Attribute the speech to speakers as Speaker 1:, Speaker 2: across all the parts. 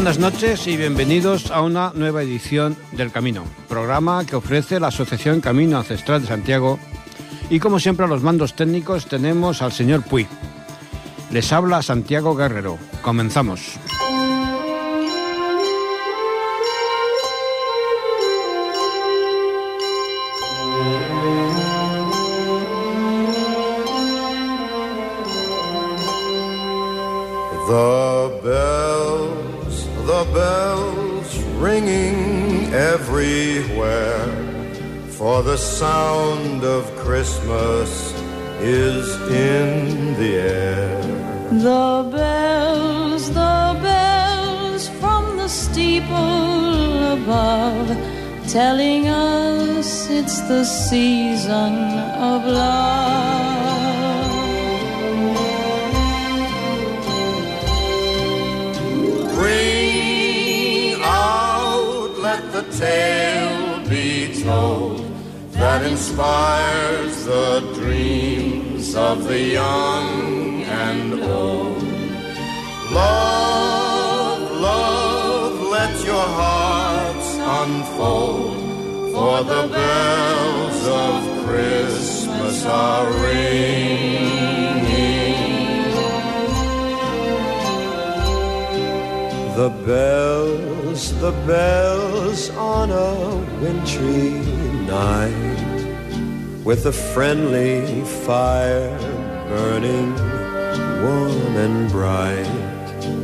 Speaker 1: Buenas noches y bienvenidos a una nueva edición del Camino, programa que ofrece la Asociación Camino Ancestral de Santiago. Y como siempre a los mandos técnicos tenemos al señor Puy. Les habla Santiago Guerrero. Comenzamos.
Speaker 2: Tale be told that inspires the dreams of the young and old. Love, love, let your hearts unfold, for the bells of Christmas are ringing. The bells, the bells on a wintry night, with a friendly fire burning warm and bright.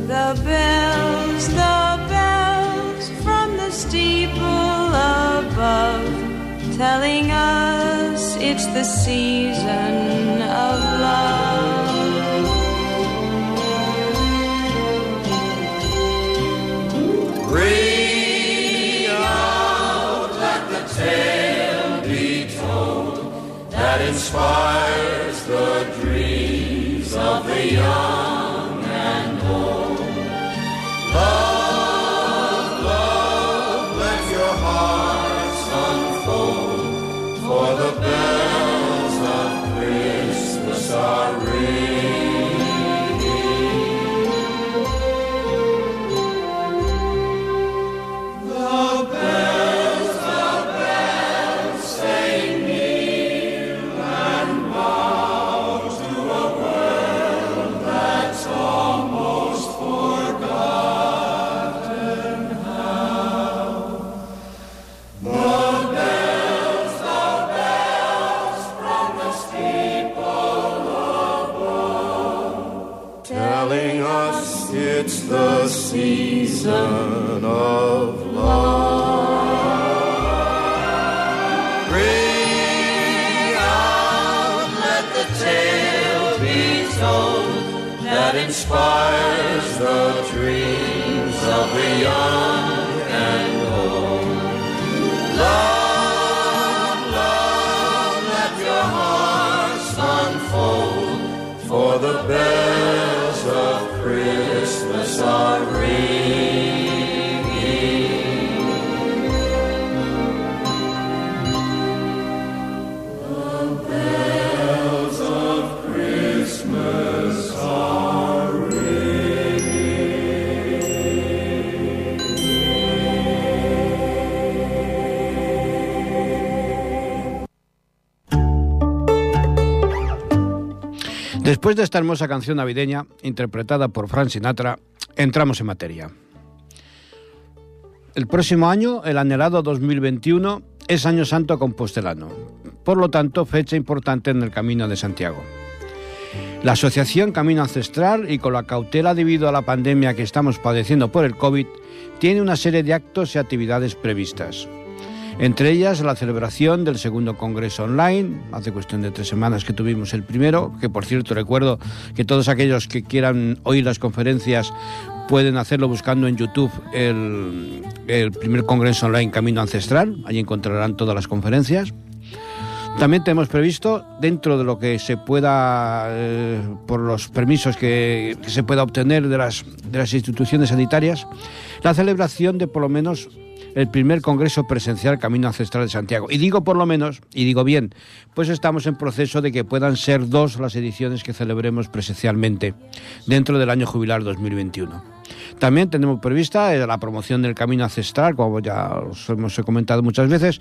Speaker 3: The bells, the bells from the steeple above, telling us it's the season of love.
Speaker 2: Ring out, let the tale be told that inspires the dreams of the young
Speaker 1: Después de esta hermosa canción navideña, interpretada por Frank Sinatra, entramos en materia. El próximo año, el anhelado 2021, es Año Santo Compostelano, por lo tanto, fecha importante en el Camino de Santiago. La Asociación Camino Ancestral, y con la cautela debido a la pandemia que estamos padeciendo por el COVID, tiene una serie de actos y actividades previstas. Entre ellas la celebración del segundo congreso online, hace cuestión de tres semanas que tuvimos el primero, que por cierto recuerdo que todos aquellos que quieran oír las conferencias pueden hacerlo buscando en YouTube el, primer congreso online Camino Ancestral, allí encontrarán todas las conferencias. También tenemos previsto, dentro de lo que se pueda, eh, por los permisos que, que se pueda obtener de las, de las instituciones sanitarias, la celebración de por lo menos el primer Congreso Presencial Camino Ancestral de Santiago. Y digo por lo menos, y digo bien, pues estamos en proceso de que puedan ser dos las ediciones que celebremos presencialmente dentro del año jubilar 2021. También tenemos prevista eh, la promoción del camino ancestral, como ya os hemos comentado muchas veces,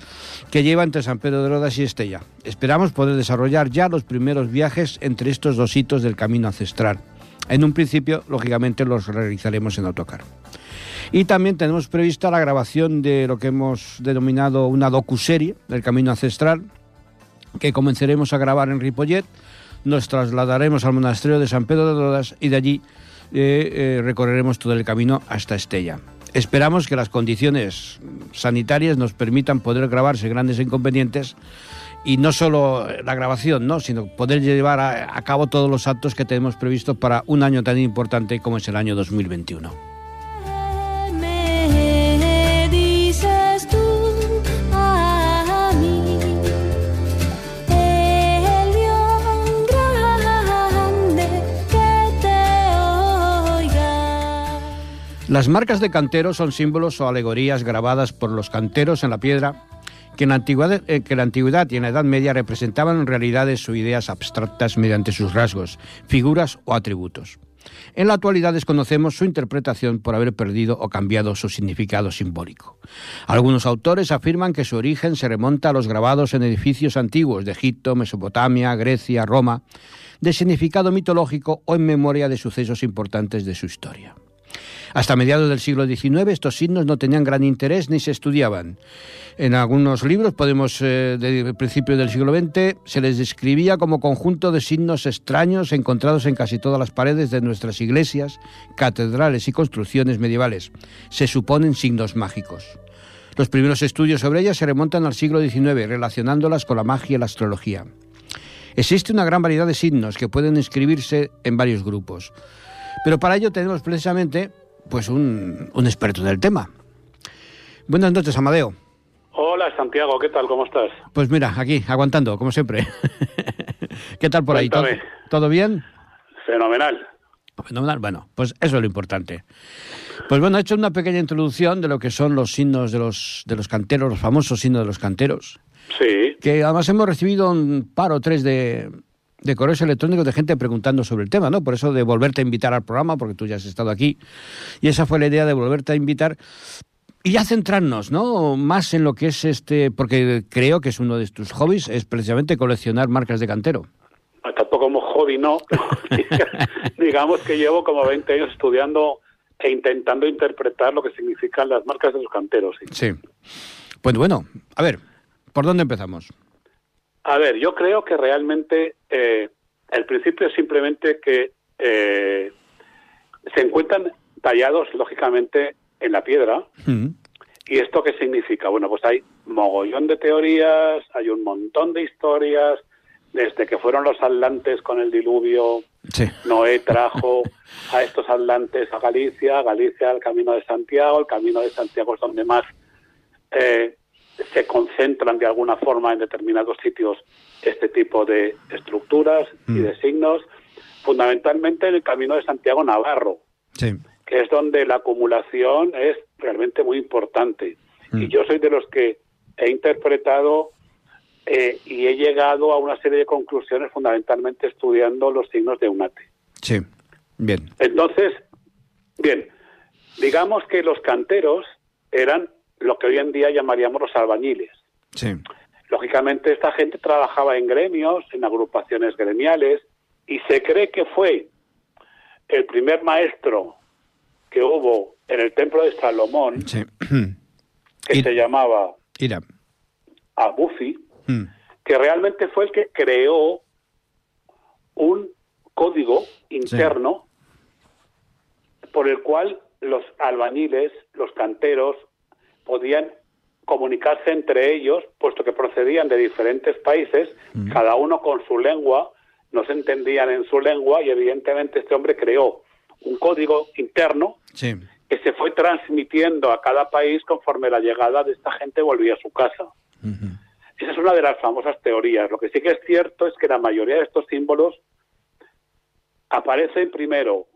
Speaker 1: que lleva entre San Pedro de Rodas y Estella. Esperamos poder desarrollar ya los primeros viajes entre estos dos hitos del camino ancestral. En un principio, lógicamente, los realizaremos en autocar. Y también tenemos prevista la grabación de lo que hemos denominado una docuserie del Camino Ancestral, que comenzaremos a grabar en Ripollet. Nos trasladaremos al monasterio de San Pedro de Rodas y de allí eh, eh, recorreremos todo el camino hasta Estella. Esperamos que las condiciones sanitarias nos permitan poder grabar sin grandes inconvenientes y no solo la grabación, ¿no? sino poder llevar a, a cabo todos los actos que tenemos previstos para un año tan importante como es el año 2021. Las marcas de cantero son símbolos o alegorías grabadas por los canteros en la piedra que en, la antigüedad, eh, que en la antigüedad y en la Edad Media representaban realidades o ideas abstractas mediante sus rasgos, figuras o atributos. En la actualidad desconocemos su interpretación por haber perdido o cambiado su significado simbólico. Algunos autores afirman que su origen se remonta a los grabados en edificios antiguos de Egipto, Mesopotamia, Grecia, Roma, de significado mitológico o en memoria de sucesos importantes de su historia. Hasta mediados del siglo XIX estos signos no tenían gran interés ni se estudiaban. En algunos libros, podemos, eh, del principio del siglo XX, se les describía como conjunto de signos extraños encontrados en casi todas las paredes de nuestras iglesias, catedrales y construcciones medievales. Se suponen signos mágicos. Los primeros estudios sobre ellas se remontan al siglo XIX, relacionándolas con la magia y la astrología. Existe una gran variedad de signos que pueden inscribirse en varios grupos. Pero para ello tenemos precisamente pues un, un experto del tema. Buenas noches, Amadeo.
Speaker 4: Hola Santiago, ¿qué tal? ¿Cómo estás?
Speaker 1: Pues mira, aquí, aguantando, como siempre. ¿Qué tal por ahí? ¿Todo, todo bien?
Speaker 4: Fenomenal.
Speaker 1: Fenomenal. Bueno, pues eso es lo importante. Pues bueno, he hecho una pequeña introducción de lo que son los signos de los, de los canteros, los famosos signos de los canteros,
Speaker 4: Sí,
Speaker 1: que además hemos recibido un par o tres de, de correos electrónicos de gente preguntando sobre el tema, ¿no? Por eso de volverte a invitar al programa, porque tú ya has estado aquí, y esa fue la idea de volverte a invitar y ya centrarnos, ¿no? Más en lo que es este, porque creo que es uno de tus hobbies, es precisamente coleccionar marcas de cantero.
Speaker 4: tampoco como hobby, no. Digamos que llevo como 20 años estudiando e intentando interpretar lo que significan las marcas de los canteros. sí.
Speaker 1: Sí. Pues bueno, a ver, ¿por dónde empezamos?
Speaker 4: A ver, yo creo que realmente eh, el principio es simplemente que eh, se encuentran tallados, lógicamente, en la piedra.
Speaker 1: Mm,
Speaker 4: ¿Y esto qué significa? Bueno, pues hay mogollón de teorías, hay un montón de historias, desde que fueron los atlantes con el diluvio,
Speaker 1: Sí.
Speaker 4: Noé trajo a estos atlantes a Galicia, Galicia al Camino de Santiago, el Camino de Santiago es donde más eh, se concentran de alguna forma en determinados sitios este tipo de estructuras y
Speaker 1: Mm.
Speaker 4: de signos, fundamentalmente en el Camino de Santiago Navarro,
Speaker 1: Sí.
Speaker 4: que es donde la acumulación es realmente muy importante.
Speaker 1: Mm.
Speaker 4: Y yo soy de los que he interpretado eh, y he llegado a una serie de conclusiones fundamentalmente estudiando los signos de UNATE.
Speaker 1: Sí. Bien.
Speaker 4: Entonces, bien, digamos que los canteros eran lo que hoy en día llamaríamos los albañiles.
Speaker 1: Sí.
Speaker 4: Lógicamente, esta gente trabajaba en gremios, en agrupaciones gremiales, y se cree que fue el primer maestro que hubo en el templo de Salomón,
Speaker 1: Sí.
Speaker 4: que se llamaba
Speaker 1: Ira.
Speaker 4: Abufi,
Speaker 1: Mm,
Speaker 4: que realmente fue el que creó un código interno por el cual los albañiles, los canteros, podían comunicarse entre ellos, puesto que procedían de diferentes países, cada uno con su lengua, no se entendían en su lengua y evidentemente este hombre creó un código interno
Speaker 1: Sí.
Speaker 4: que se fue transmitiendo a cada país conforme la llegada de esta gente volvía a su casa. Esa es una de las famosas teorías. Lo que sí que es cierto es que la mayoría de estos símbolos aparecen primero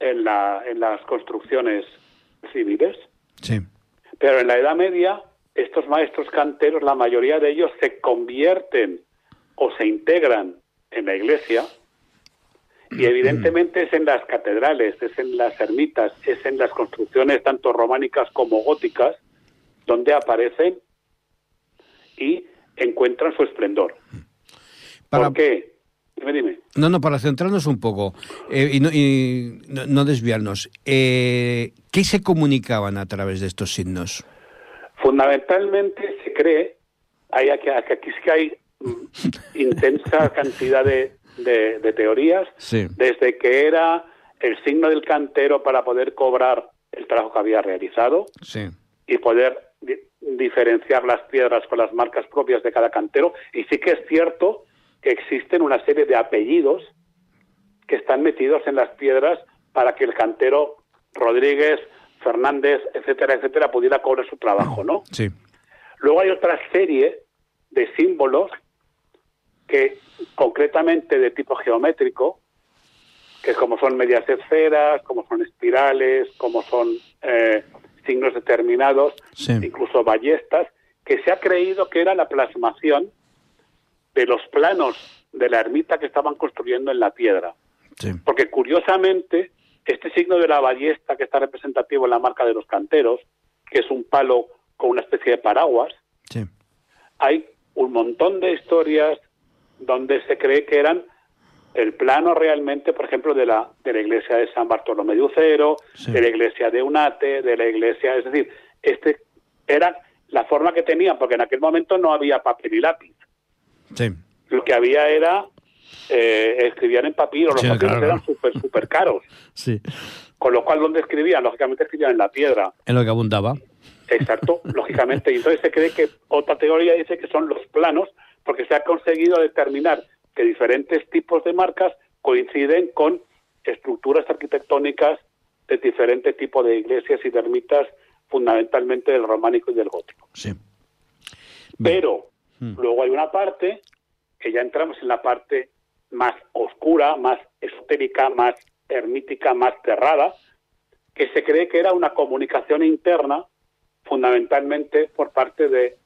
Speaker 4: en, la, en las construcciones civiles,
Speaker 1: Sí.
Speaker 4: Pero en la Edad Media estos maestros canteros, la mayoría de ellos se convierten o se integran en la iglesia Y evidentemente es en las catedrales, es en las ermitas, es en las construcciones tanto románicas como góticas donde aparecen y encuentran su esplendor.
Speaker 1: Para-
Speaker 4: ¿Por qué? Dime, dime.
Speaker 1: No, no, para centrarnos un poco eh, y, no, y no- no desviarnos. Eh, ¿Qué se comunicaban a través de estos signos?
Speaker 4: Fundamentalmente se cree, hay aquí, sí que hay mm, intensa cantidad de, de- de teorías,
Speaker 1: Sí.
Speaker 4: desde que era el signo del cantero para poder cobrar el trabajo que había realizado
Speaker 1: Sí.
Speaker 4: y poder di- diferenciar las piedras con las marcas propias de cada cantero. Y sí que es cierto existen una serie de apellidos que están metidos en las piedras para que el cantero Rodríguez, Fernández, etcétera, etcétera, pudiera cobrar su trabajo, ¿no?
Speaker 1: Sí.
Speaker 4: Luego hay otra serie de símbolos que concretamente de tipo geométrico, que como son medias esferas, como son espirales, como son eh, signos determinados,
Speaker 1: Sí.
Speaker 4: incluso ballestas, que se ha creído que era la plasmación de los planos de la ermita que estaban construyendo en la piedra.
Speaker 1: Sí.
Speaker 4: Porque curiosamente, este signo de la ballesta que está representativo en la marca de los canteros, que es un palo con una especie de paraguas,
Speaker 1: Sí.
Speaker 4: hay un montón de historias donde se cree que eran el plano realmente, por ejemplo, de la, de la iglesia de San Bartolomé de Ucero,
Speaker 1: Sí.
Speaker 4: de la iglesia de Unate, de la iglesia, es decir, este era la forma que tenían, porque en aquel momento no había papel y lápiz.
Speaker 1: Sí.
Speaker 4: Lo que había era, eh, escribían en papiro, los
Speaker 1: Sí,
Speaker 4: papiros
Speaker 1: claro,
Speaker 4: eran súper, súper caros.
Speaker 1: Sí.
Speaker 4: Con lo cual, ¿dónde escribían? Lógicamente escribían en la piedra.
Speaker 1: En lo que abundaba.
Speaker 4: Exacto, lógicamente. Y entonces se cree que otra teoría dice que son los planos, porque se ha conseguido determinar que diferentes tipos de marcas coinciden con estructuras arquitectónicas de diferente tipo de iglesias y de ermitas, fundamentalmente del románico y del gótico.
Speaker 1: Sí.
Speaker 4: Pero
Speaker 1: Mm.
Speaker 4: luego hay una parte que ya entramos en la parte más oscura, más esotérica, más ermítica, más cerrada, que se cree que era una comunicación interna, fundamentalmente por parte de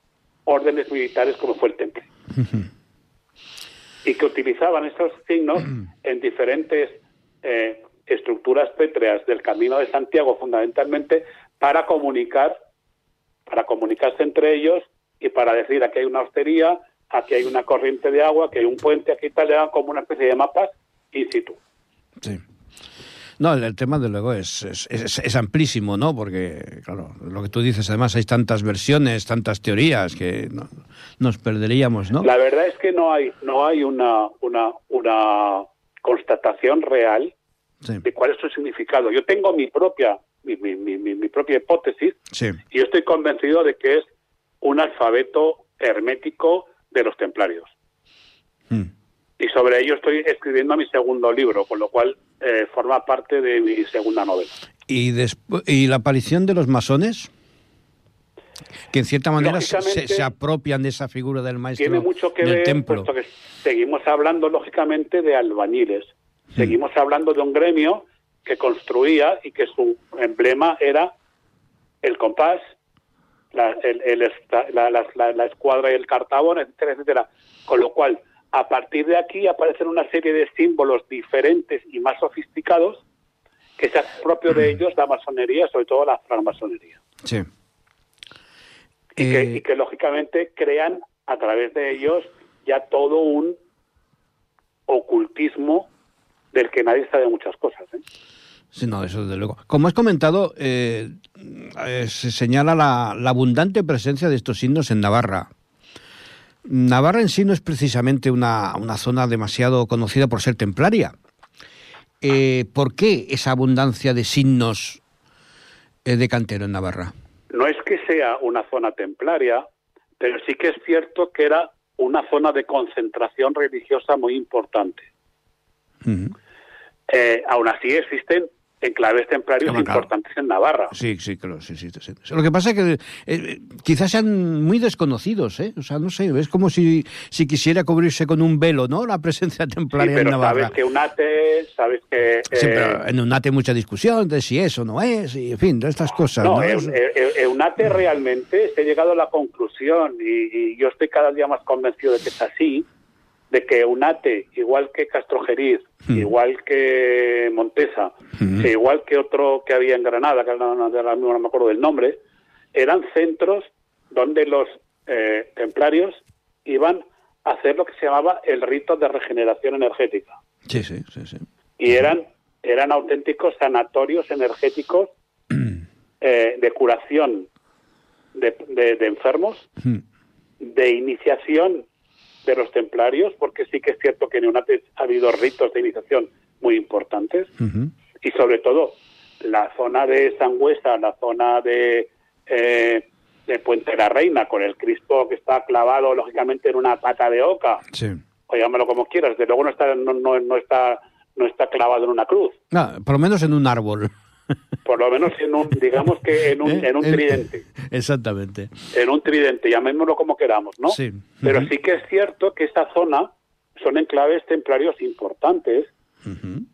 Speaker 4: órdenes militares como fue el temple. y que utilizaban esos signos en diferentes eh, estructuras pétreas del Camino de Santiago, fundamentalmente para comunicar, para comunicarse entre ellos y para decir aquí hay una hostería, aquí hay una corriente de agua, aquí hay un puente, aquí tal, como una especie de mapas in situ.
Speaker 1: Sí. No, el, el tema, de luego, es, es, es- es amplísimo, ¿no? Porque, claro, lo que tú dices, además hay tantas versiones, tantas teorías que no- nos perderíamos, ¿no?
Speaker 4: La verdad es que no hay, no hay una, una, una constatación real
Speaker 1: Sí,
Speaker 4: de cuál es su significado. Yo tengo mi propia, mi, mi, mi, mi- propia hipótesis
Speaker 1: sí,
Speaker 4: y yo estoy convencido de que es un alfabeto hermético de los templarios.
Speaker 1: Mm.
Speaker 4: Y sobre ello estoy escribiendo mi segundo libro, con lo cual eh, forma parte de mi segunda novela.
Speaker 1: ¿Y, ¿Y la aparición de los masones? Que en cierta manera se, se apropian de esa figura del maestro
Speaker 4: Tiene mucho que
Speaker 1: del
Speaker 4: ver,
Speaker 1: templo.
Speaker 4: puesto que seguimos hablando, lógicamente, de albañiles.
Speaker 1: Hmm.
Speaker 4: Seguimos hablando de un gremio que construía y que su emblema era el compás, la, el- el la- la- la- escuadra y el cartabón, etcétera, etcétera. Con lo cual, a partir de aquí aparecen una serie de símbolos diferentes y más sofisticados que se hace propio
Speaker 1: Hmm.
Speaker 4: de ellos la masonería, sobre todo la francmasonería.
Speaker 1: Sí.
Speaker 4: y, que,
Speaker 1: Eh,
Speaker 4: y que lógicamente crean a través de ellos ya todo un ocultismo del que nadie sabe muchas cosas. ¿eh?
Speaker 1: Sí, no, eso desde luego. Como has comentado, eh, eh, se señala la, la abundante presencia de estos signos en Navarra. Navarra en sí no es precisamente una, una zona demasiado conocida por ser templaria. Eh, ¿Por qué esa abundancia de signos de cantero en Navarra?
Speaker 4: No es que sea una zona templaria, pero sí que es cierto que era una zona de concentración religiosa muy importante. Eh, aún así existen enclaves templarios
Speaker 1: Claro, claro.
Speaker 4: importantes en Navarra.
Speaker 1: Sí, sí, claro, sí, sí, sí. Lo que pasa es que eh, quizás sean muy desconocidos, ¿eh? O sea, no sé, es como si, si quisiera cubrirse con un velo, ¿no? La presencia
Speaker 4: Sí,
Speaker 1: templaria
Speaker 4: pero
Speaker 1: en Navarra.
Speaker 4: sabes que UNATE, sabes que...
Speaker 1: Sí,
Speaker 4: eh,
Speaker 1: pero en UNATE hay mucha discusión de si eso no es, y en fin, de estas cosas.
Speaker 4: No,
Speaker 1: ¿no?
Speaker 4: EUNATE realmente se ha llegado a la conclusión y, y yo estoy cada día más convencido de que es así, de que Unate, igual que Castrojeriz,
Speaker 1: Hmm.
Speaker 4: igual que Montesa,
Speaker 1: Hmm.
Speaker 4: e igual que otro que había en Granada, que ahora mismo no me acuerdo del nombre, eran centros donde los eh, templarios iban a hacer lo que se llamaba el rito de regeneración energética.
Speaker 1: Sí, sí, sí, sí.
Speaker 4: Y eran, eran auténticos sanatorios energéticos eh, de curación de, de- de enfermos,
Speaker 1: Mm.
Speaker 4: de iniciación de los templarios, porque sí que es cierto que en Eunate ha habido ritos de iniciación muy importantes, y sobre todo la zona de Sangüesa, la zona de, eh, de Puente de la Reina, con el Cristo que está clavado lógicamente en una pata de oca,
Speaker 1: Sí.
Speaker 4: o llámalo como quieras, de luego no está, no, no, no está, no está clavado en una cruz,
Speaker 1: Ah, por lo menos en un árbol.
Speaker 4: Por lo menos en un, digamos que en un,
Speaker 1: ¿Eh?
Speaker 4: en un tridente.
Speaker 1: Exactamente.
Speaker 4: en un tridente, llamémoslo como queramos, ¿no?
Speaker 1: Sí.
Speaker 4: Pero sí que es cierto que esta zona son enclaves templarios importantes,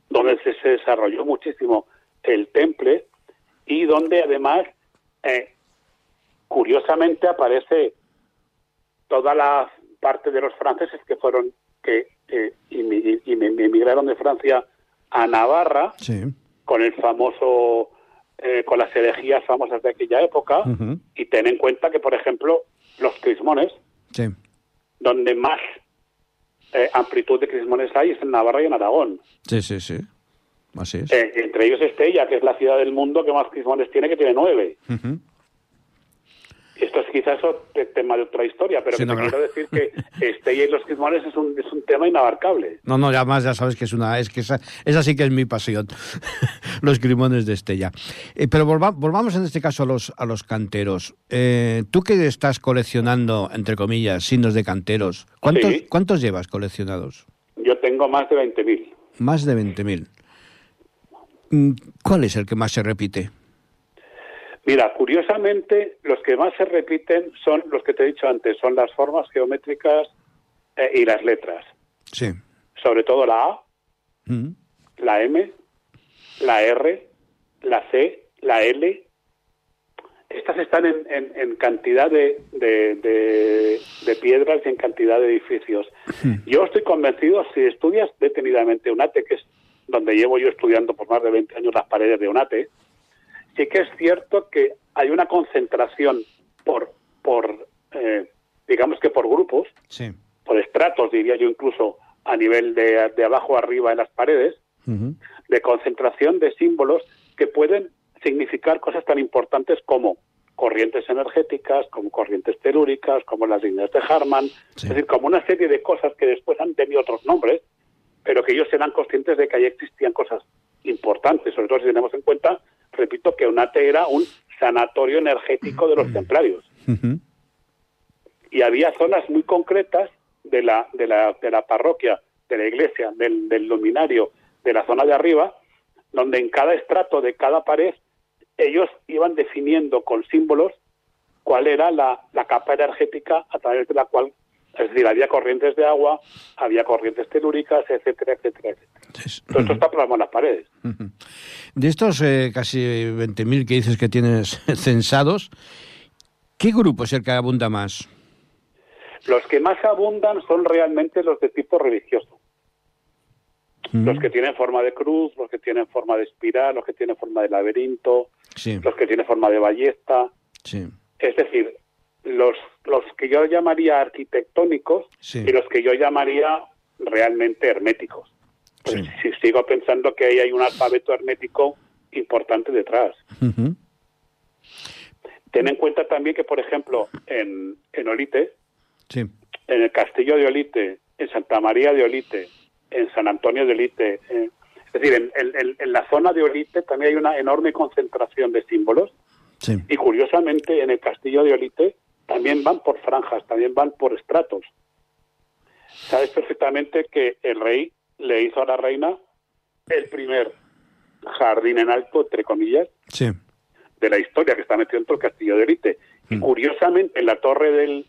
Speaker 4: donde se, se desarrolló muchísimo el temple y donde además, eh, curiosamente, aparece toda la parte de los franceses que fueron, que eh, emigraron de Francia a Navarra
Speaker 1: Sí.
Speaker 4: Con el famoso, eh, con las herejías famosas de aquella época, y ten en cuenta que, por ejemplo, los crismones,
Speaker 1: Sí.
Speaker 4: donde más eh, amplitud de crismones hay es en Navarra y en Aragón.
Speaker 1: Sí, sí, sí. Así es.
Speaker 4: Eh, entre ellos Estella, que es la ciudad del mundo que más crismones tiene, que tiene nueve.
Speaker 1: Ujú.
Speaker 4: Esto es quizás otro tema de otra historia, pero
Speaker 1: Sí,
Speaker 4: que
Speaker 1: no,
Speaker 4: te
Speaker 1: claro.
Speaker 4: quiero decir que Estella y los crismones es un, es un tema inabarcable.
Speaker 1: No, no, ya más ya sabes que es una, es que esa, esa sí que es mi pasión, los crimones de Estella. Eh, pero volva- volvamos en este caso a los, a los canteros. Eh, Tú que estás coleccionando, entre comillas, signos de canteros, ¿cuántos,
Speaker 4: Sí.
Speaker 1: ¿cuántos llevas coleccionados?
Speaker 4: Yo tengo más de 20.000.
Speaker 1: Más de 20.000. Mm, ¿Cuál es el que más se repite?
Speaker 4: Mira, curiosamente, los que más se repiten son los que te he dicho antes, son las formas geométricas eh, y las letras.
Speaker 1: Sí.
Speaker 4: Sobre todo la A,
Speaker 1: Mm.
Speaker 4: la M, la R, la C, la L. Estas están en, en- en cantidad de, de- de- de piedras y en cantidad de edificios. Yo estoy convencido, si estudias detenidamente UNATE, que es donde llevo yo estudiando por más de 20 años las paredes de UNATE, sí que es cierto que hay una concentración por, por eh, digamos que por grupos,
Speaker 1: Sí.
Speaker 4: por estratos, diría yo incluso a nivel de, de abajo arriba en las paredes, de concentración de símbolos que pueden significar cosas tan importantes como corrientes energéticas, como corrientes telúricas, como las líneas de Harman,
Speaker 1: Sí.
Speaker 4: es decir, como una serie de cosas que después han tenido otros nombres, pero que ellos eran conscientes de que ahí existían cosas importantes, sobre todo si tenemos en cuenta, repito, que UNATE era un sanatorio energético de los templarios. Y había zonas muy concretas de la, de la, de la parroquia, de la iglesia, del, del luminario, de la zona de arriba, donde en cada estrato de cada pared ellos iban definiendo con símbolos cuál era la, la capa energética a través de la cual, es decir, había corrientes de agua, había corrientes telúricas, etcétera, etcétera, etcétera. Todo esto está plasmado en las paredes.
Speaker 1: De estos eh, casi 20.000 que dices que tienes censados, ¿qué grupo es el que abunda más?
Speaker 4: Los que más abundan son realmente los de tipo religioso. Los que tienen forma de cruz, los que tienen forma de espiral, los que tienen forma de laberinto,
Speaker 1: Sí,
Speaker 4: los que tienen forma de ballesta.
Speaker 1: sí,
Speaker 4: Es decir, los, los que yo llamaría arquitectónicos
Speaker 1: Sí.
Speaker 4: y los que yo llamaría realmente herméticos. Pues
Speaker 1: Sí.
Speaker 4: si sigo pensando que ahí hay un alfabeto hermético importante detrás.
Speaker 1: Ujú.
Speaker 4: Ten en cuenta también que, por ejemplo, en, en Olite,
Speaker 1: sí,
Speaker 4: en el Castillo de Olite, en Santa María de Olite, en San Antonio de Olite, eh, es decir, en, en- en la zona de Olite también hay una enorme concentración de símbolos
Speaker 1: sí.
Speaker 4: y curiosamente en el Castillo de Olite también van por franjas, también van por estratos. Sabes perfectamente que el rey le hizo a la reina el primer jardín en alto, entre comillas,
Speaker 1: sí.
Speaker 4: de la historia que está metido dentro del Castillo de Olite. Y curiosamente, en la torre del,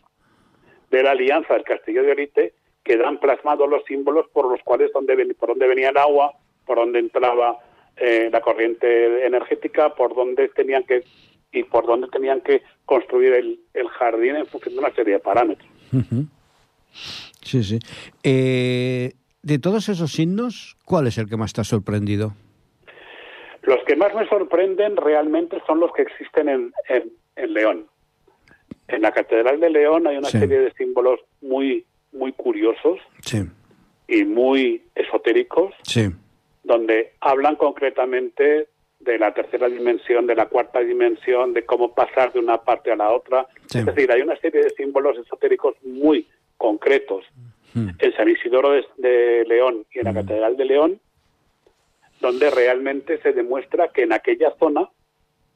Speaker 4: de la Alianza del Castillo de Olite quedan plasmados los símbolos por los cuales donde ven- por donde venía el agua, por donde entraba eh, la corriente energética, por donde tenían que y por donde tenían que construir el, el jardín en función de una serie de parámetros.
Speaker 1: Sí, sí. Eh, de todos esos signos, ¿cuál es el que más te ha sorprendido?
Speaker 4: Los que más me sorprenden realmente son los que existen en, en, en León. En la Catedral de León hay una
Speaker 1: Sí.
Speaker 4: serie de símbolos muy, muy curiosos
Speaker 1: Sí,
Speaker 4: y muy esotéricos,
Speaker 1: sí,
Speaker 4: donde hablan concretamente de la tercera dimensión, de la cuarta dimensión, de cómo pasar de una parte a la otra.
Speaker 1: Sí.
Speaker 4: Es decir, hay una serie de símbolos esotéricos muy concretos
Speaker 1: Mm.
Speaker 4: en San Isidoro de, de León y en la Catedral de León, donde realmente se demuestra que en aquella zona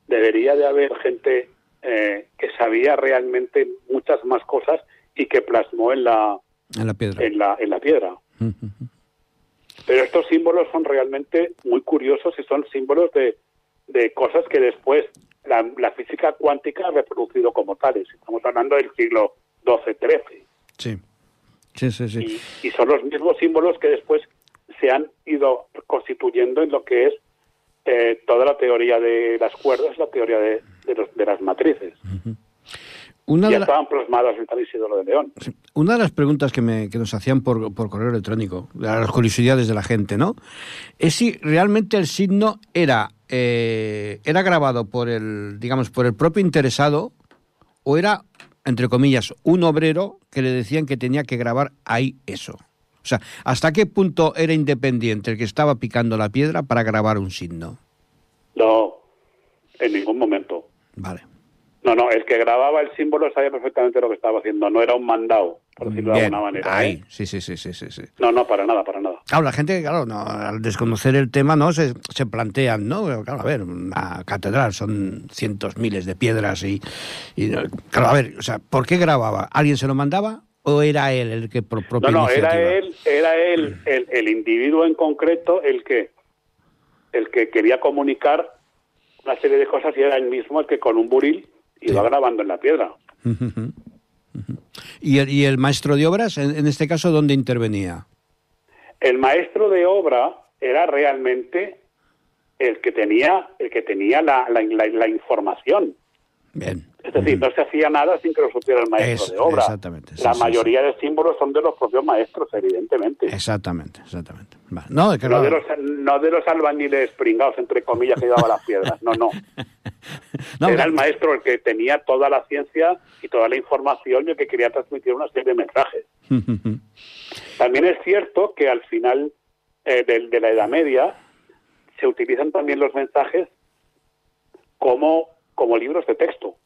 Speaker 4: debería de haber gente eh, que sabía realmente muchas más cosas y que plasmó en la,
Speaker 1: en la piedra.
Speaker 4: en la, en la piedra.
Speaker 1: Mm, mm, mm.
Speaker 4: Pero estos símbolos son realmente muy curiosos y son símbolos de, de cosas que después la, la física cuántica ha reproducido como tales. Estamos hablando del siglo XII-XIII.
Speaker 1: Sí, sí, sí, sí.
Speaker 4: Y, y son los mismos símbolos que después se han ido constituyendo en lo que es eh, toda la teoría de las cuerdas, la teoría de, de, los- de las matrices.
Speaker 1: Una
Speaker 4: ya
Speaker 1: de, la-
Speaker 4: estaban plasmadas en San Isidoro de León.
Speaker 1: sí, una de las preguntas que, me, que nos hacían por, por correo electrónico, de las curiosidades de la gente, ¿no? Es si realmente el signo era, eh, era grabado por el, digamos, por el propio interesado o era, entre comillas, un obrero que le decían que tenía que grabar ahí eso. O sea, ¿hasta qué punto era independiente el que estaba picando la piedra para grabar un signo?
Speaker 4: No, en ningún momento.
Speaker 1: Vale.
Speaker 4: No, no, el que grababa el símbolo sabía perfectamente lo que estaba haciendo. No era un mandado, por decirlo de alguna manera.
Speaker 1: ahí,
Speaker 4: ¿eh?
Speaker 1: sí, sí, sí, sí, sí.
Speaker 4: No, no, para nada, para nada.
Speaker 1: Claro, la gente, claro, no, al desconocer el tema, ¿no? Se, se plantean, ¿no? Claro, a ver, una catedral son cientos, miles de piedras y, y, claro, a ver, o sea, ¿por qué grababa? ¿Alguien se lo mandaba o era él el que por propia
Speaker 4: No, no, era él, era él, el, el individuo en concreto, el que, el que quería comunicar una serie de cosas y era él mismo el que con un buril iba
Speaker 1: Sí.
Speaker 4: grabando en la piedra.
Speaker 1: ¿Y el, y el maestro de obras, en, en este caso, dónde intervenía?
Speaker 4: El maestro de obra era realmente el que tenía, el que tenía la, la, la- la información.
Speaker 1: Bien.
Speaker 4: Es decir, no se hacía nada sin que lo supiera el maestro
Speaker 1: Es-
Speaker 4: de obra.
Speaker 1: exactamente, sí,
Speaker 4: la
Speaker 1: sí,
Speaker 4: mayoría de símbolos son de los propios maestros, evidentemente.
Speaker 1: Exactamente, exactamente. No, es que
Speaker 4: No
Speaker 1: claro,
Speaker 4: de, los, no de los albañiles pringados, entre comillas, que llevaban las piedras. No, no.
Speaker 1: no,
Speaker 4: Era el maestro el que tenía toda la ciencia y toda la información y el que quería transmitir una serie de mensajes. También es cierto que al final eh, de, la Edad Media se utilizan también los mensajes como, como libros de texto,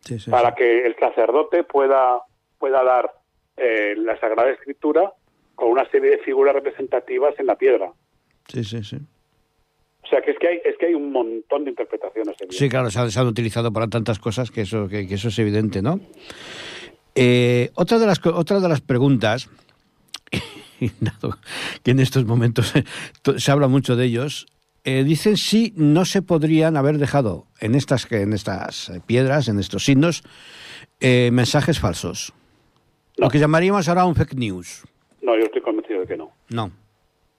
Speaker 1: Sí, sí,
Speaker 4: para
Speaker 1: sí.
Speaker 4: que el sacerdote pueda, pueda dar eh, la Sagrada Escritura con una serie de figuras representativas en la piedra.
Speaker 1: Sí, sí, sí.
Speaker 4: O sea que es que hay, es que hay un montón de interpretaciones. en
Speaker 1: Sí, claro, se han, se han utilizado para tantas cosas que eso, que, que eso es evidente, ¿no? Eh, otra, de las, otra de las preguntas, que en estos momentos to- se habla mucho de ellos, eh, dicen si no se podrían haber dejado en estas, en estas piedras, en estos signos, eh, mensajes falsos. Lo que llamaríamos ahora un fake news.
Speaker 4: No, yo estoy convencido de que no.
Speaker 1: No.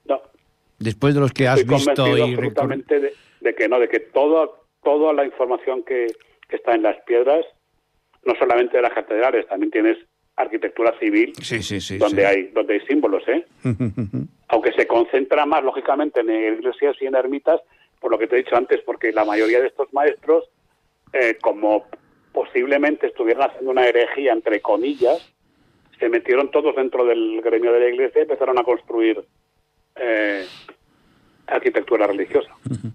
Speaker 4: No,
Speaker 1: Después de los que has
Speaker 4: estoy
Speaker 1: visto
Speaker 4: convencido
Speaker 1: y
Speaker 4: absolutamente de, de que no, de que toda, toda la información que, que está en las piedras, no solamente de las catedrales, también tienes arquitectura civil,
Speaker 1: Sí, sí, sí.
Speaker 4: donde. Hay, donde hay símbolos, ¿eh? Aunque se concentra más, lógicamente, en iglesias y en ermitas, por lo que te he dicho antes, porque la mayoría de estos maestros, eh, como posiblemente estuvieran haciendo una herejía, entre comillas, se metieron todos dentro del gremio de la iglesia y empezaron a construir eh, arquitectura religiosa,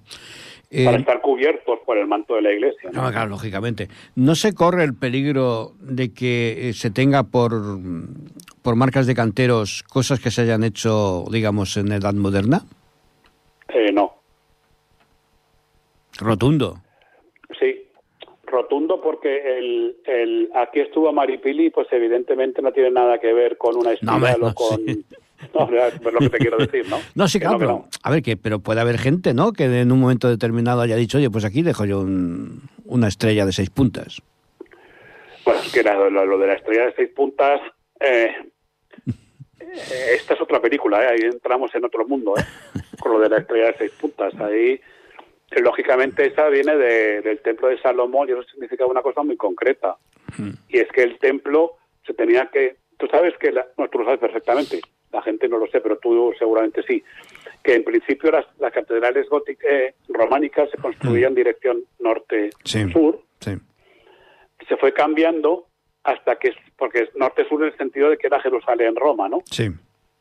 Speaker 1: Eh,
Speaker 4: para estar cubiertos por el manto de la iglesia. ¿no?
Speaker 1: No, claro, lógicamente. ¿No se corre el peligro de que eh, se tenga por, por marcas de canteros cosas que se hayan hecho, digamos, en edad moderna?
Speaker 4: Eh, no,
Speaker 1: Rotundo.
Speaker 4: sí, rotundo porque el, el aquí estuvo Maripili, pues evidentemente no tiene nada que ver con una
Speaker 1: No,
Speaker 4: espiral
Speaker 1: no,
Speaker 4: o con...
Speaker 1: sí.
Speaker 4: No, es lo que te quiero decir, ¿no?
Speaker 1: No, sí,
Speaker 4: Que
Speaker 1: claro,
Speaker 4: que
Speaker 1: pero, a ver, que, pero puede haber gente, ¿no? Que en un momento determinado haya dicho, oye, pues aquí dejo yo un- una estrella de seis puntas.
Speaker 4: Bueno, es que lo, lo de la estrella de seis puntas, eh, eh, esta es otra película, ¿eh? ahí entramos en otro mundo, ¿eh? con lo de la estrella de seis puntas. Ahí, lógicamente, esa viene de- del templo de Salomón y eso significa una cosa muy concreta. Y es que el templo se tenía que tú sabes que, la, no, tú lo sabes perfectamente, la gente no lo sé, pero tú seguramente sí, que en principio las, las catedrales góticas, eh, románicas se construían en dirección
Speaker 1: Sí.
Speaker 4: norte-sur,
Speaker 1: Sí.
Speaker 4: se fue cambiando hasta que, porque es norte-sur en el sentido de que era Jerusalén-Roma, ¿no?
Speaker 1: Sí.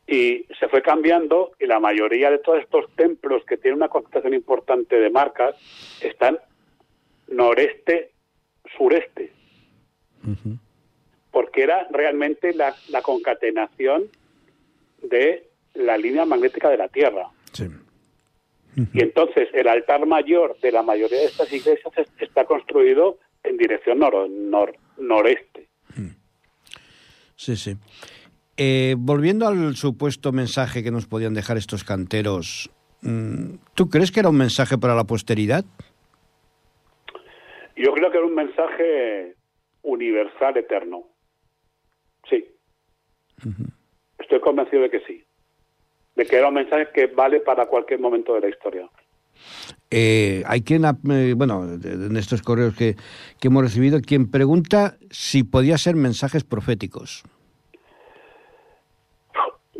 Speaker 4: Y se fue cambiando y la mayoría de todos estos templos que tienen una concentración importante de marcas están noreste sureste. Porque era realmente la, la concatenación de la línea magnética de la Tierra.
Speaker 1: Sí.
Speaker 4: y entonces el altar mayor de la mayoría de estas iglesias es- está construido en dirección nor, nor- noreste.
Speaker 1: Sí, sí. Eh, volviendo al supuesto mensaje que nos podían dejar estos canteros, mm, ¿tú crees que era un mensaje para la posteridad?
Speaker 4: Yo creo que era un mensaje universal, eterno. Sí. Estoy convencido de que sí. De que era un mensaje que vale para cualquier momento de la historia.
Speaker 1: Eh, hay quien, eh, bueno, en estos correos que, que hemos recibido, quien pregunta si podía ser mensajes proféticos.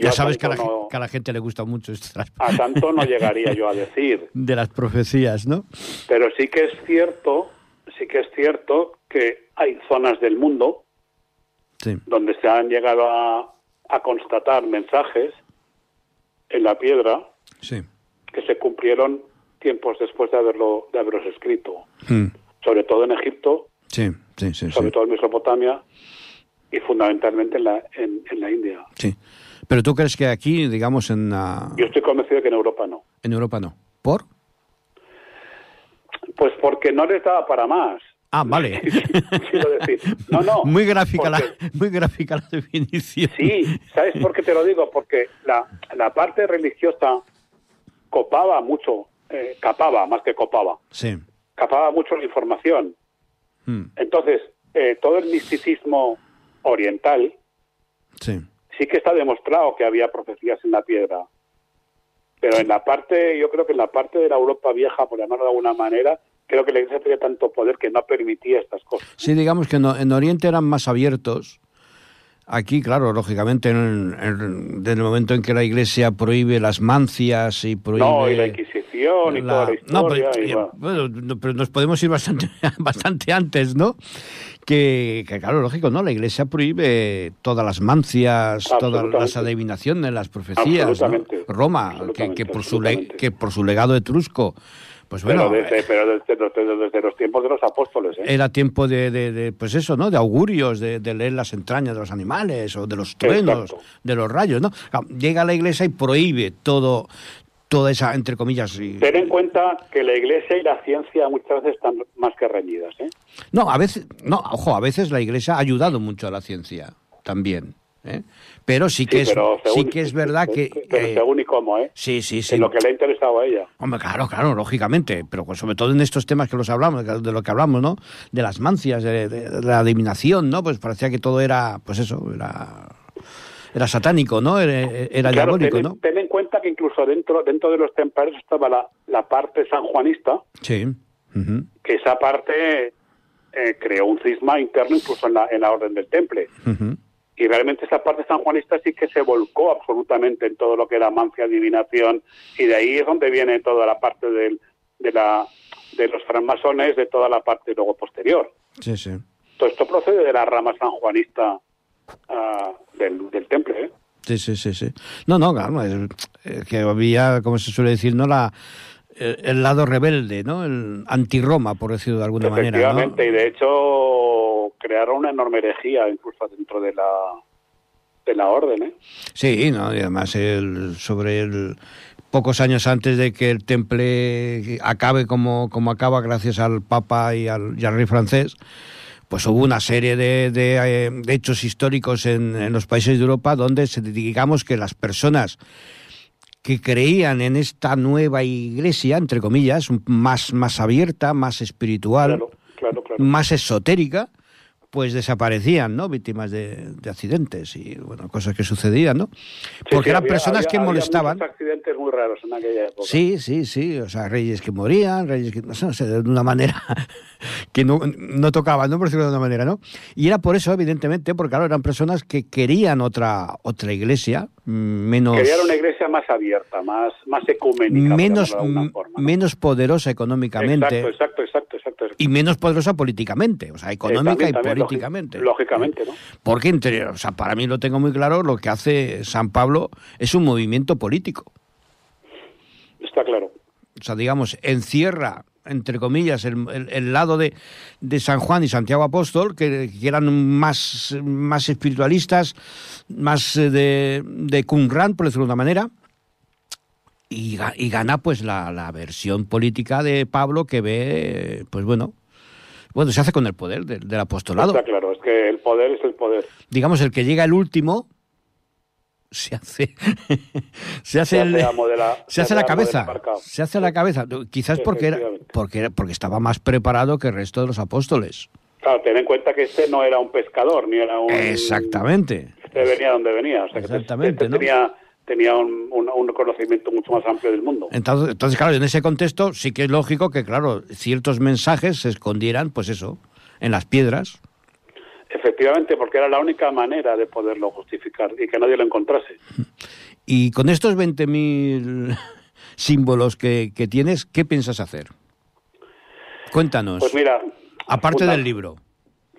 Speaker 1: Ya sabes que a, la,
Speaker 4: tanto
Speaker 1: ge-
Speaker 4: no-
Speaker 1: que a la gente le gusta mucho las-
Speaker 4: a tanto no llegaría yo a decir.
Speaker 1: de las profecías, ¿no?
Speaker 4: Pero sí que es cierto, sí que es cierto que hay zonas del mundo
Speaker 1: Sí.
Speaker 4: donde se han llegado a, a constatar mensajes en la piedra
Speaker 1: Sí.
Speaker 4: que se cumplieron tiempos después de haberlo de haberlos escrito.
Speaker 1: Mm,
Speaker 4: sobre todo en Egipto,
Speaker 1: Sí, sí, sí.
Speaker 4: sobre
Speaker 1: sí.
Speaker 4: todo en Mesopotamia y fundamentalmente en la, en, en la India.
Speaker 1: Sí. Pero tú crees que aquí, digamos, en, la-
Speaker 4: Yo estoy convencido que en Europa no.
Speaker 1: en Europa no. ¿Por?
Speaker 4: Pues porque no les daba para más.
Speaker 1: Ah, vale.
Speaker 4: Quiero decir, no, no.
Speaker 1: muy gráfica la, muy gráfica la definición.
Speaker 4: Sí, ¿sabes por qué te lo digo? Porque la, la parte religiosa copaba mucho, eh, capaba más que copaba,
Speaker 1: Sí.
Speaker 4: capaba mucho la información.
Speaker 1: Mm,
Speaker 4: Entonces, eh, todo el misticismo oriental
Speaker 1: sí.
Speaker 4: Sí que está demostrado que había profecías en la piedra. Pero en la parte, yo creo que en la parte de la Europa vieja, por llamarlo de alguna manera, creo que la iglesia tenía tanto poder que no permitía estas cosas.
Speaker 1: Sí, digamos que no- en Oriente eran más abiertos. Aquí, claro, lógicamente, en, en- desde el momento en que la Iglesia prohíbe las mancias y prohíbe...
Speaker 4: No, y la Inquisición y toda la
Speaker 1: No, pero,
Speaker 4: y
Speaker 1: eh,
Speaker 4: bueno.
Speaker 1: bueno, no, pero nos podemos ir bastante, bastante antes, ¿no? Que, que, claro, lógico, ¿no? La Iglesia prohíbe todas las mancias, todas las adivinaciones, las profecías. Roma, que, por su le- que por su legado etrusco, pues bueno,
Speaker 4: pero desde, pero desde, los- desde- desde los tiempos de los apóstoles. ¿eh?
Speaker 1: era tiempo de, de- de, pues eso, ¿no? De augurios, de, de leer las entrañas de los animales o de los truenos,
Speaker 4: Exacto.
Speaker 1: de los rayos, ¿no? Llega a la iglesia y prohíbe todo, toda esa, entre comillas, y-
Speaker 4: Ten en cuenta que la iglesia y la ciencia muchas veces están más que reñidas. ¿eh?
Speaker 1: no, a veces, no, ojo, a veces la iglesia ha ayudado mucho a la ciencia también, ¿eh? Pero sí que es, sí que es verdad que,
Speaker 4: Pero
Speaker 1: eh,
Speaker 4: según y cómo, ¿eh?
Speaker 1: sí, sí, sí.
Speaker 4: En lo que le ha interesado a ella.
Speaker 1: Hombre, claro, claro, lógicamente, pero pues sobre todo en estos temas que los hablamos, de lo que hablamos, ¿no? De las mancias, de, de- de la adivinación, ¿no? Pues parecía que todo era, pues eso, era, era satánico, ¿no? Era, era
Speaker 4: Claro,
Speaker 1: diabólico,
Speaker 4: ten,
Speaker 1: ¿no?
Speaker 4: ten cuenta que incluso dentro, dentro de los templarios estaba la, la parte sanjuanista,
Speaker 1: Sí.
Speaker 4: que esa parte eh, creó un cisma interno incluso en la, en la orden del temple. Y realmente esa parte sanjuanista sí que se volcó absolutamente en todo lo que era mancia, adivinación, y de ahí es donde viene toda la parte del, de, la, de los francmasones, de toda la parte luego posterior.
Speaker 1: Sí, sí.
Speaker 4: Todo esto procede de la rama sanjuanista ah, del, del temple, ¿eh?
Speaker 1: Sí, sí, sí, sí. No, no, claro, es, que había, como se suele decir, ¿no? La, el lado rebelde, ¿no? El anti-Roma, por decirlo de alguna manera, ¿no?
Speaker 4: Efectivamente, y de hecho crearon una enorme herejía incluso dentro de la de la orden, ¿eh?
Speaker 1: Sí, ¿no? y además el, sobre el pocos años antes de que el temple acabe como, como acaba gracias al Papa y al, y al rey francés, pues hubo una serie de, de, eh, de hechos históricos en, en los países de Europa donde se, digamos que las personas que creían en esta nueva iglesia, entre comillas, más, más abierta, más espiritual,
Speaker 4: Claro, claro, claro.
Speaker 1: más esotérica, pues desaparecían, ¿no? Víctimas de, de accidentes y, bueno, cosas que sucedían, ¿no?
Speaker 4: Sí,
Speaker 1: Porque
Speaker 4: sí,
Speaker 1: eran
Speaker 4: había-
Speaker 1: personas
Speaker 4: había-
Speaker 1: que
Speaker 4: había
Speaker 1: molestaban.
Speaker 4: accidentes muy raros en aquella época.
Speaker 1: Sí, sí, sí, o sea, reyes que morían, reyes que, no sé, no sé, de una manera que no, no tocaban, ¿no? Por decirlo de una manera, ¿no? Y era por eso, evidentemente, porque claro, eran personas que querían otra, otra iglesia, mm, menos...
Speaker 4: Querían una iglesia más abierta, más, más ecuménica.
Speaker 1: menos, menos poderosa económicamente
Speaker 4: Exacto, exacto, exacto,
Speaker 1: y menos poderosa políticamente, o sea,
Speaker 4: Eh,
Speaker 1: económica
Speaker 4: también,
Speaker 1: y políticamente.
Speaker 4: lógi- Lógicamente, ¿no?
Speaker 1: Porque, entre- o sea, para mí lo tengo muy claro, lo que hace San Pablo es un movimiento político.
Speaker 4: Está claro.
Speaker 1: O sea, digamos, encierra, entre comillas, el, el- el lado de, de San Juan y Santiago Apóstol, que, que eran más, más espiritualistas, más eh, de, de Qumran, por decirlo de una manera, y, y gana pues la, la versión política de Pablo que ve, pues bueno, bueno, se hace con el poder del, del apostolado.
Speaker 4: Está claro, es que el poder es el poder.
Speaker 1: Digamos, el que llega el último se hace se hace,
Speaker 4: Se
Speaker 1: el-
Speaker 4: hace la-
Speaker 1: se
Speaker 4: se
Speaker 1: hace la cabeza se hace la cabeza quizás porque era, porque era- porque estaba más preparado que el resto de los apóstoles
Speaker 4: Claro, ten en cuenta que este no era un pescador, ni era un...
Speaker 1: exactamente
Speaker 4: Este venía donde venía. O sea, que este-
Speaker 1: Exactamente,
Speaker 4: este
Speaker 1: ¿no?
Speaker 4: tenía, tenía un, un- un conocimiento mucho más amplio del mundo.
Speaker 1: entonces, entonces claro en ese contexto sí que es lógico que claro ciertos mensajes se escondieran pues eso en las piedras
Speaker 4: Efectivamente, porque era la única manera de poderlo justificar y que nadie lo encontrase.
Speaker 1: y con estos 20.000 símbolos que, que tienes qué piensas hacer cuéntanos
Speaker 4: Pues mira...
Speaker 1: aparte del libro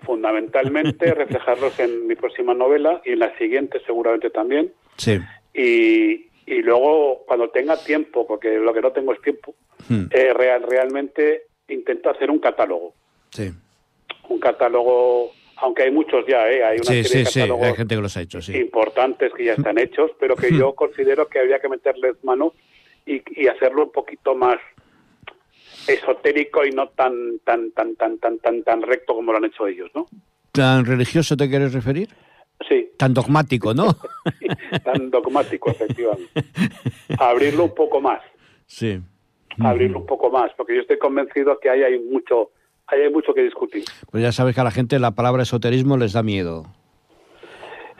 Speaker 4: Fundamentalmente reflejarlos en mi próxima novela y en la siguiente seguramente también.
Speaker 1: sí
Speaker 4: y, y luego cuando tenga tiempo, porque lo que no tengo es tiempo,
Speaker 1: Hmm.
Speaker 4: eh, real, realmente intento hacer un catálogo.
Speaker 1: sí
Speaker 4: Un catálogo, aunque hay muchos ya, ¿eh? hay una
Speaker 1: Sí,
Speaker 4: serie
Speaker 1: sí,
Speaker 4: de catálogos
Speaker 1: hay gente que los ha hecho, sí.
Speaker 4: importantes que ya están hechos, pero que yo considero que habría que meterles mano y, y hacerlo un poquito más esotérico y no tan tan tan tan tan tan tan recto como lo han hecho ellos, ¿no?
Speaker 1: ¿Tan religioso te quieres referir?
Speaker 4: Sí,
Speaker 1: Tan dogmático, ¿no?
Speaker 4: tan dogmático, efectivamente. Abrirlo un poco más.
Speaker 1: sí.
Speaker 4: abrirlo un poco más, porque yo estoy convencido que ahí hay mucho, ahí hay mucho que discutir.
Speaker 1: Pues ya sabes que a la gente la palabra esoterismo les da miedo.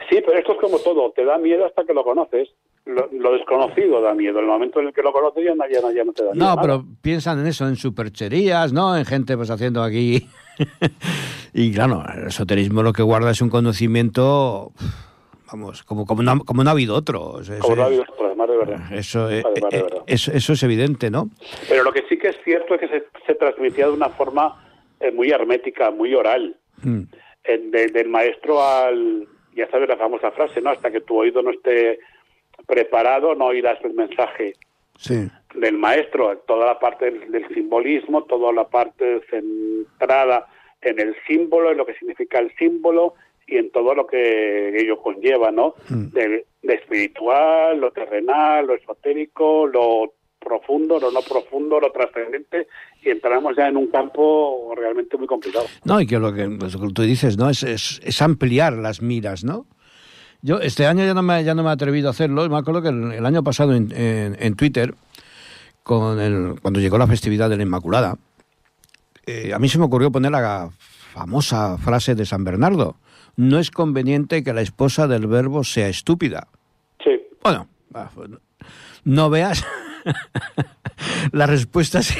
Speaker 4: Sí, pero esto es como todo, te da miedo hasta que lo conoces. Lo, lo desconocido da miedo. En el momento en el que lo conoces ya, no- ya, no- ya no te da miedo.
Speaker 1: No,
Speaker 4: nada.
Speaker 1: pero piensan en eso, en supercherías, ¿no? En gente pues haciendo aquí... y claro, el esoterismo lo que guarda es un conocimiento, vamos, como, como, no, como no ha habido otro.
Speaker 4: Como no ha habido otro, además de verdad.
Speaker 1: eso, eh,
Speaker 4: Además de
Speaker 1: eh,
Speaker 4: verdad.
Speaker 1: eso, eso es evidente, ¿no?
Speaker 4: Pero lo que sí que es cierto es que se, se transmitía de una forma eh, muy hermética, muy oral.
Speaker 1: Mm.
Speaker 4: Eh, de- del maestro al... Ya sabes la famosa frase, ¿no? Hasta que tu oído no esté preparado, no oirás el mensaje
Speaker 1: Sí.
Speaker 4: del maestro, toda la parte del, del simbolismo, toda la parte centrada en el símbolo, en lo que significa el símbolo y en todo lo que ello conlleva, ¿no? De, de espiritual, lo terrenal, lo esotérico, lo profundo, lo no profundo, lo trascendente, y entramos ya en un campo realmente muy complicado.
Speaker 1: No, y que lo que, pues, tú dices, ¿no? Es, es, es ampliar las miras, ¿no? Yo este año ya no me, ya no me he atrevido a hacerlo. Me acuerdo que el, el año pasado en, en- en Twitter, con el, cuando llegó la festividad de la Inmaculada, eh, a mí se me ocurrió poner la famosa frase de San Bernardo. No es conveniente que la esposa del verbo sea estúpida.
Speaker 4: Sí,
Speaker 1: Bueno, va, pues, no veas las respuestas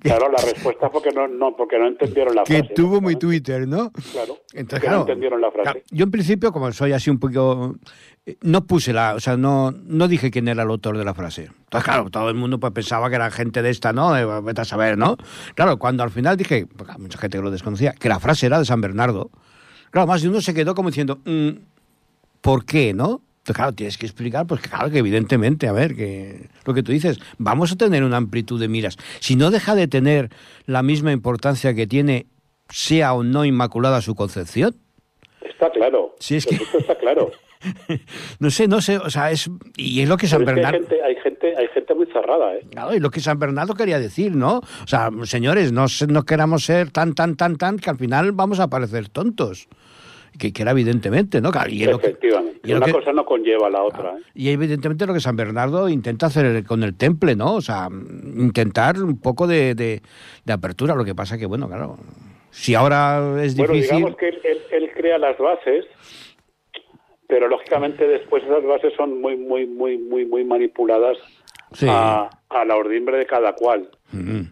Speaker 4: claro, la respuesta es porque no, no, porque no entendieron la
Speaker 1: que
Speaker 4: frase.
Speaker 1: tuvo mi
Speaker 4: ¿no?
Speaker 1: Twitter, ¿no?
Speaker 4: Claro,
Speaker 1: Entonces,
Speaker 4: que
Speaker 1: claro,
Speaker 4: no entendieron la frase.
Speaker 1: claro, yo en principio, como soy así un poco... eh, No puse la... O sea, no, no dije quién era el autor de la frase. Entonces, claro, todo el mundo pues, pensaba que era gente de esta, ¿no? De, vete a saber, ¿no? Claro, cuando al final dije, porque mucha gente que lo desconocía, que la frase era de San Bernardo, claro, más de uno se quedó como diciendo, "Mm, ¿por qué, no? Entonces, claro, tienes que explicar, pues que claro, que evidentemente, a ver, que lo que tú dices, vamos a tener una amplitud de miras. Si no deja de tener la misma importancia que tiene, sea o no inmaculada su concepción,
Speaker 4: Está claro.
Speaker 1: Sí, es
Speaker 4: Pues
Speaker 1: que-
Speaker 4: esto está claro.
Speaker 1: no sé, no sé, o sea, es... Y es lo que San
Speaker 4: Pero es que hay
Speaker 1: Bernardo...
Speaker 4: gente, hay gente, hay gente muy cerrada, ¿eh?
Speaker 1: Claro, y lo que San Bernardo quería decir, ¿no? O sea, señores, no, no queramos ser tan, tan, tan, tan, que al final vamos a parecer tontos. Que, que era evidentemente, ¿no? Y lo que-
Speaker 4: Efectivamente.
Speaker 1: y
Speaker 4: Una
Speaker 1: que-
Speaker 4: cosa no conlleva a la otra. ¿eh?
Speaker 1: Y evidentemente lo que San Bernardo intenta hacer con el temple, ¿no? O sea, intentar un poco de, de- de apertura. Lo que pasa que, bueno, claro, Si ahora es
Speaker 4: Bueno,
Speaker 1: difícil...
Speaker 4: digamos que él, él- él crea las bases, pero lógicamente después esas bases son muy, muy, muy, muy, muy manipuladas
Speaker 1: Sí.
Speaker 4: a, a la ordimbre de cada cual.
Speaker 1: Ujú.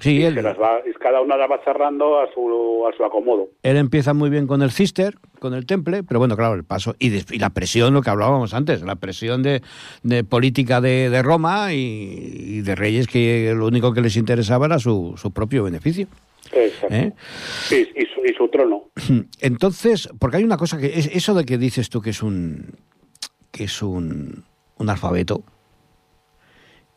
Speaker 1: Sí,
Speaker 4: Se
Speaker 1: él,
Speaker 4: las va, y cada una las va cerrando a su, a su acomodo.
Speaker 1: él empieza muy bien con el Cister, con el Temple, pero bueno, claro, el paso y, des- y la presión, lo que hablábamos antes, la presión de, de política de, de Roma y, y de reyes que lo único que les interesaba era su, su propio beneficio.
Speaker 4: Exacto.
Speaker 1: ¿eh?
Speaker 4: Sí, y, su, y su trono.
Speaker 1: Entonces, porque hay una cosa que es eso de que dices tú que es un que es un, un alfabeto.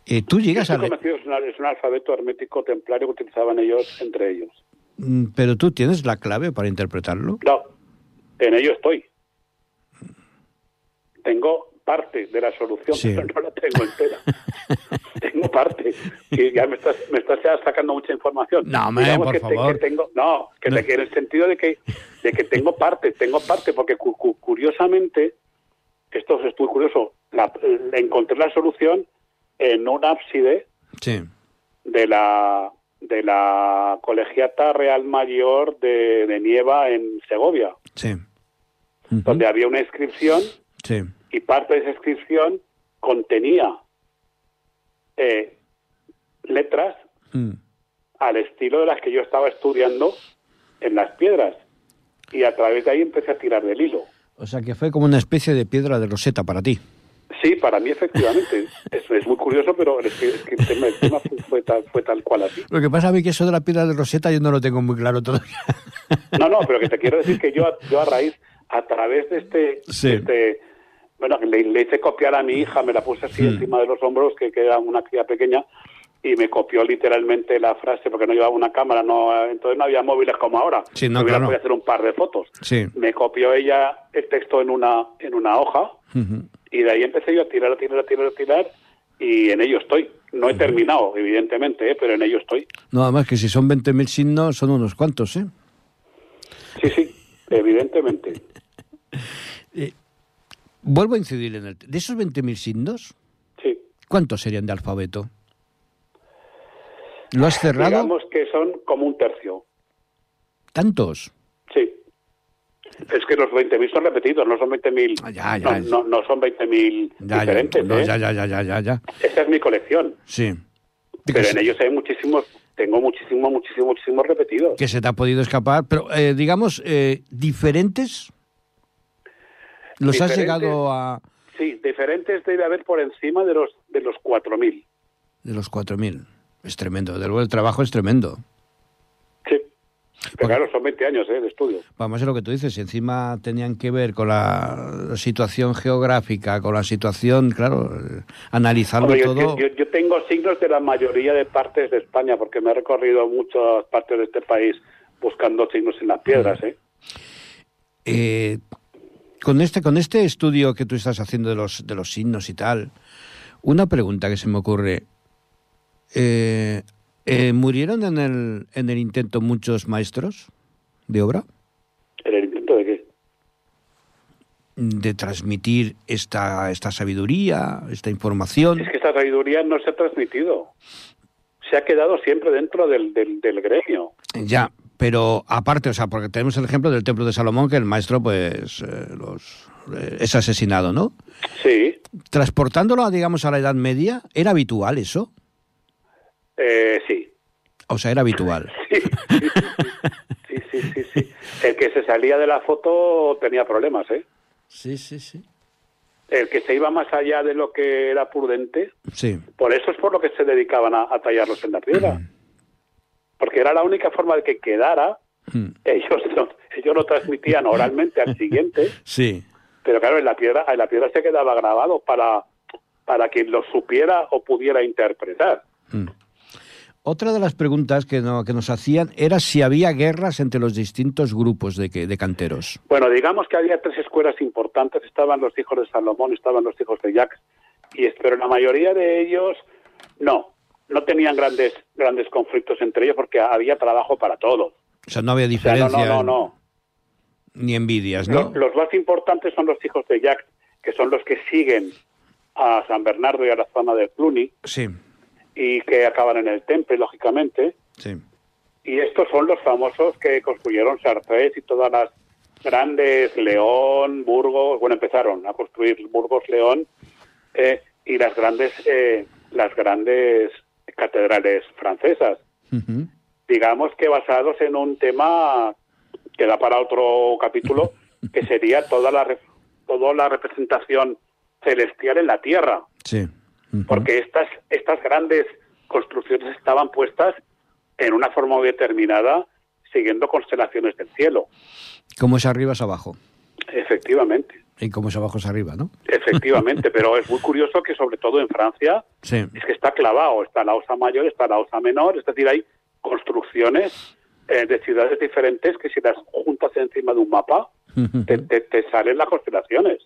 Speaker 1: Eh, tú llegas a
Speaker 4: es, un alfabeto hermético templario que utilizaban ellos entre ellos.
Speaker 1: Mm, pero tú tienes la clave para interpretarlo.
Speaker 4: No, en ello estoy. Tengo parte de la solución,
Speaker 1: Sí.
Speaker 4: pero no la tengo entera. tengo parte. Y ya me estás, me estás ya sacando mucha información.
Speaker 1: No,
Speaker 4: Digamos
Speaker 1: por
Speaker 4: que te-
Speaker 1: favor.
Speaker 4: que tengo, no, que, te- que en el sentido de que, de que tengo parte, tengo parte, porque cu- curiosamente, esto es muy curioso, la- encontré la solución en un ábside
Speaker 1: Sí.
Speaker 4: de la de la colegiata Real Mayor de, de Nieva en Segovia,
Speaker 1: Sí.
Speaker 4: Donde había una inscripción
Speaker 1: Sí.
Speaker 4: y parte de esa inscripción contenía eh, letras
Speaker 1: Mm.
Speaker 4: al estilo de las que yo estaba estudiando en las piedras. Y a través de ahí empecé a tirar del hilo.
Speaker 1: O sea que fue como una especie de piedra de roseta para ti.
Speaker 4: Sí, para mí efectivamente. es, es muy curioso, pero es que, es que el tema, el tema fue, fue tal, fue tal cual así.
Speaker 1: Lo que pasa a mí que eso de la piedra de roseta yo no lo tengo muy claro todavía.
Speaker 4: No, no, pero que te quiero decir que yo, a- yo a raíz, a través de este,
Speaker 1: Sí.
Speaker 4: de este bueno, le, le hice copiar a mi hija, me la puse así
Speaker 1: Hmm.
Speaker 4: encima de los hombros, que, que era una cría pequeña, y me copió literalmente la frase, porque no llevaba una cámara, no entonces no había móviles como ahora.
Speaker 1: Sí, no,
Speaker 4: hubiera
Speaker 1: claro.
Speaker 4: podido hacer un par de fotos.
Speaker 1: Sí.
Speaker 4: Me copió ella el texto en una, en una hoja. Y de ahí empecé yo a tirar, a tirar, a tirar, a tirar, y en ello estoy. No he terminado, evidentemente, ¿eh? pero en ello estoy.
Speaker 1: Nada más que si son 20.000 signos son unos cuantos, ¿eh?
Speaker 4: Sí, sí, evidentemente.
Speaker 1: Vuelvo a incidir en el... De esos 20.000 signos,
Speaker 4: Sí.
Speaker 1: ¿cuántos serían de alfabeto? ¿Lo has cerrado?
Speaker 4: Digamos que son como un tercio.
Speaker 1: ¿Tantos?
Speaker 4: Sí. Es que los 20.000 son repetidos, no son 20.000.
Speaker 1: Ah,
Speaker 4: no, no, no son 20.000
Speaker 1: Ya, ya,
Speaker 4: diferentes.
Speaker 1: no,
Speaker 4: ¿eh?
Speaker 1: ya, ya, ya, ya, ya, ya.
Speaker 4: Esa es mi colección.
Speaker 1: Sí.
Speaker 4: Pero en ellos hay muchísimos, tengo muchísimos, muchísimos, muchísimos repetidos.
Speaker 1: que se te ha podido escapar, pero eh, digamos, eh, diferentes. ¿Los has llegado a...
Speaker 4: Sí, diferentes debe haber por encima de los de los 4.000.
Speaker 1: de los 4.000? Es tremendo, desde luego el trabajo es tremendo.
Speaker 4: Pero claro, son 20 años ¿eh? de estudio.
Speaker 1: Vamos a lo que tú dices, encima tenían que ver con la situación geográfica, con la situación, claro, eh, analizarlo
Speaker 4: Hombre, yo,
Speaker 1: todo.
Speaker 4: yo- yo tengo signos de la mayoría de partes de España, porque me he recorrido muchas partes de este país buscando signos en las piedras. ¿eh?
Speaker 1: Eh, con este con este estudio que tú estás haciendo de los de los signos y tal, una pregunta que se me ocurre. Eh, eh, ¿Murieron en el, en el intento muchos maestros de obra
Speaker 4: ¿En el intento de qué?
Speaker 1: de transmitir esta, esta sabiduría, esta información?
Speaker 4: Es que esta sabiduría no se ha transmitido. Se ha quedado siempre dentro del, del, del gremio.
Speaker 1: Ya, pero aparte, o sea, porque tenemos el ejemplo del templo de Salomón, que el maestro, pues, eh, los, eh, es asesinado, ¿no?
Speaker 4: Sí,
Speaker 1: Transportándolo, digamos, a la Edad Media, ¿era habitual eso?
Speaker 4: Eh, sí.
Speaker 1: O sea, era habitual.
Speaker 4: Sí, sí, sí, sí, sí. El que se salía de la foto tenía problemas, ¿eh?
Speaker 1: Sí, sí, sí.
Speaker 4: El que se iba más allá de lo que era prudente,
Speaker 1: Sí,
Speaker 4: por eso es por lo que se dedicaban a, a tallarlos en la piedra. Porque era la única forma de que quedara.
Speaker 1: Mm.
Speaker 4: Ellos no, ellos lo transmitían oralmente al siguiente,
Speaker 1: sí.
Speaker 4: pero claro, en la piedra, en la piedra se quedaba grabado para, para quien lo supiera o pudiera interpretar.
Speaker 1: Mm. Otra de las preguntas que, no- que nos hacían era si había guerras entre los distintos grupos de, canteros.
Speaker 4: Bueno, digamos que había tres escuelas importantes. Estaban los hijos de Salomón, estaban los hijos de Jacques, y, pero la mayoría de ellos no, no tenían grandes, grandes conflictos entre ellos porque había trabajo para todos.
Speaker 1: O sea, no había
Speaker 4: O sea, no,
Speaker 1: diferencia
Speaker 4: no, no, no.
Speaker 1: ni envidias, ¿no?
Speaker 4: Los, los más importantes son los hijos de Jacques, que son los que siguen a San Bernardo y a la zona de Cluny
Speaker 1: Sí,
Speaker 4: y que acaban en el Temple, lógicamente.
Speaker 1: sí.
Speaker 4: Y estos son los famosos que construyeron Chartres y todas las grandes, León, Burgos, bueno, empezaron a construir Burgos, León, eh, y las grandes, eh, las grandes catedrales francesas. Digamos que basados en un tema que da para otro capítulo, que sería toda la, re- toda la representación celestial en la Tierra
Speaker 1: Sí.
Speaker 4: Porque estas, estas grandes construcciones estaban puestas en una forma determinada, siguiendo constelaciones del cielo.
Speaker 1: Como es arriba es abajo.
Speaker 4: Efectivamente,
Speaker 1: Y como es abajo es arriba, ¿no?
Speaker 4: efectivamente, pero es muy curioso que sobre todo en Francia
Speaker 1: Sí.
Speaker 4: es que está clavado, está la osa mayor, está la osa menor, es decir, hay construcciones eh, de ciudades diferentes que si las juntas encima de un mapa, te- te salen las constelaciones.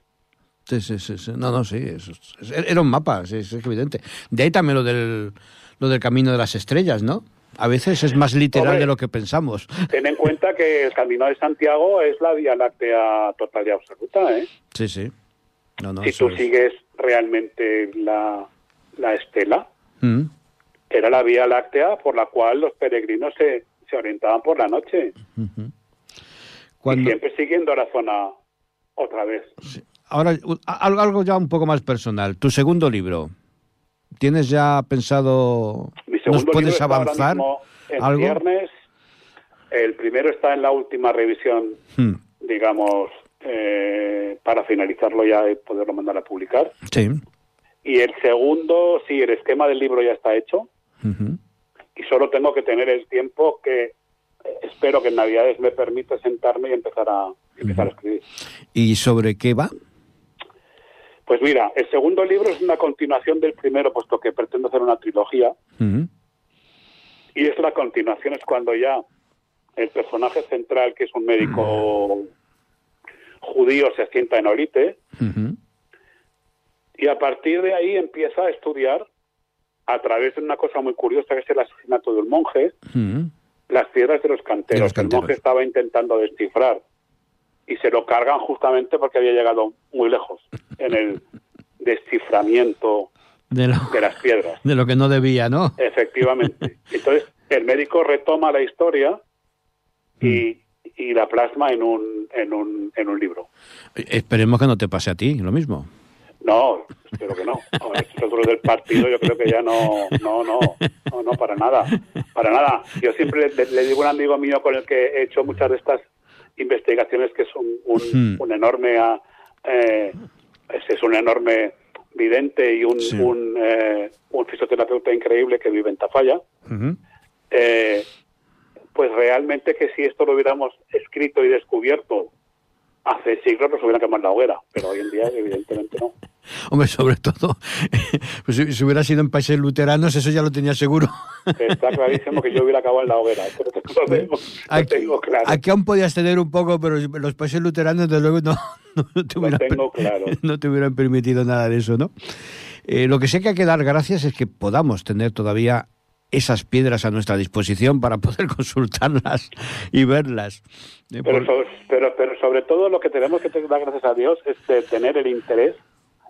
Speaker 1: Sí, sí, sí, sí. No, no, sí. es- es- era un mapa, sí, sí, es evidente. De ahí también lo del, lo del camino de las estrellas, ¿no? A veces es más literal
Speaker 4: Hombre.
Speaker 1: de lo que pensamos.
Speaker 4: Ten en cuenta que el Camino de Santiago es la Vía Láctea total y absoluta, ¿eh?
Speaker 1: Sí, sí. No, no,
Speaker 4: si tú
Speaker 1: es-
Speaker 4: sigues realmente la, la estela,
Speaker 1: Mm.
Speaker 4: era la Vía Láctea por la cual los peregrinos se, se orientaban por la noche. Y
Speaker 1: Cuando,
Speaker 4: siempre siguiendo la zona otra vez.
Speaker 1: Ahora, algo, ya un poco más personal. Tu segundo libro. ¿Tienes ya pensado...
Speaker 4: Mi
Speaker 1: ¿Nos
Speaker 4: libro
Speaker 1: puedes avanzar algo?
Speaker 4: viernes. El primero está en la última revisión,
Speaker 1: Mm.
Speaker 4: digamos, eh, para finalizarlo ya y poderlo mandar a publicar.
Speaker 1: Sí.
Speaker 4: Y el segundo, sí, el esquema del libro ya está hecho. Y solo tengo que tener el tiempo que eh, espero que en Navidades me permita sentarme y empezar a, empezar a escribir.
Speaker 1: ¿Y sobre qué va?
Speaker 4: Pues mira, el segundo libro es una continuación del primero, puesto que pretendo hacer una trilogía, y es la continuación, es cuando ya el personaje central, que es un médico judío, se sienta en Orite,
Speaker 1: Ujú.
Speaker 4: y a partir de ahí empieza a estudiar, a través de una cosa muy curiosa, que es el asesinato de un monje, las piedras de los canteros.
Speaker 1: De los
Speaker 4: El
Speaker 1: canteros.
Speaker 4: monje estaba intentando descifrar y se lo cargan justamente porque había llegado muy lejos en el desciframiento
Speaker 1: De lo,
Speaker 4: de las piedras.
Speaker 1: de lo que no debía, ¿no?
Speaker 4: Efectivamente. Entonces, el médico retoma la historia y, y la plasma en un, en, un, en un libro.
Speaker 1: Esperemos que no te pase a ti, lo mismo.
Speaker 4: No, espero que no. Ahora, estos otros del partido yo creo que ya no, no, no, no, no, para nada, para nada. Yo siempre le, le digo a un amigo mío con el que he hecho muchas de estas investigaciones que es un, un,
Speaker 1: Hmm.
Speaker 4: un enorme, ah, eh, es, un enorme vidente y un,
Speaker 1: Sí.
Speaker 4: un, eh, un fisioterapeuta increíble que vive en Tafalla. Eh, pues realmente que si esto lo hubiéramos escrito y descubierto hace siglos nos hubieran quemado en la hoguera, pero hoy en día evidentemente no.
Speaker 1: Hombre, sobre todo, pues si, hubiera sido en países luteranos, eso ya lo tenía seguro.
Speaker 4: Está clarísimo que yo hubiera acabado en la hoguera, eso lo tengo, lo
Speaker 1: Aquí,
Speaker 4: tengo claro.
Speaker 1: aquí aún podías tener un poco, pero los países luteranos, desde luego, no, no te, hubieran,
Speaker 4: tengo claro.
Speaker 1: no te hubieran permitido nada de eso, ¿no? Eh, lo que sí que hay que dar gracias es que podamos tener todavía esas piedras a nuestra disposición para poder consultarlas y verlas. Eh,
Speaker 4: Pero,
Speaker 1: por-
Speaker 4: so- pero, pero sobre todo lo que tenemos que dar gracias a Dios es de tener el interés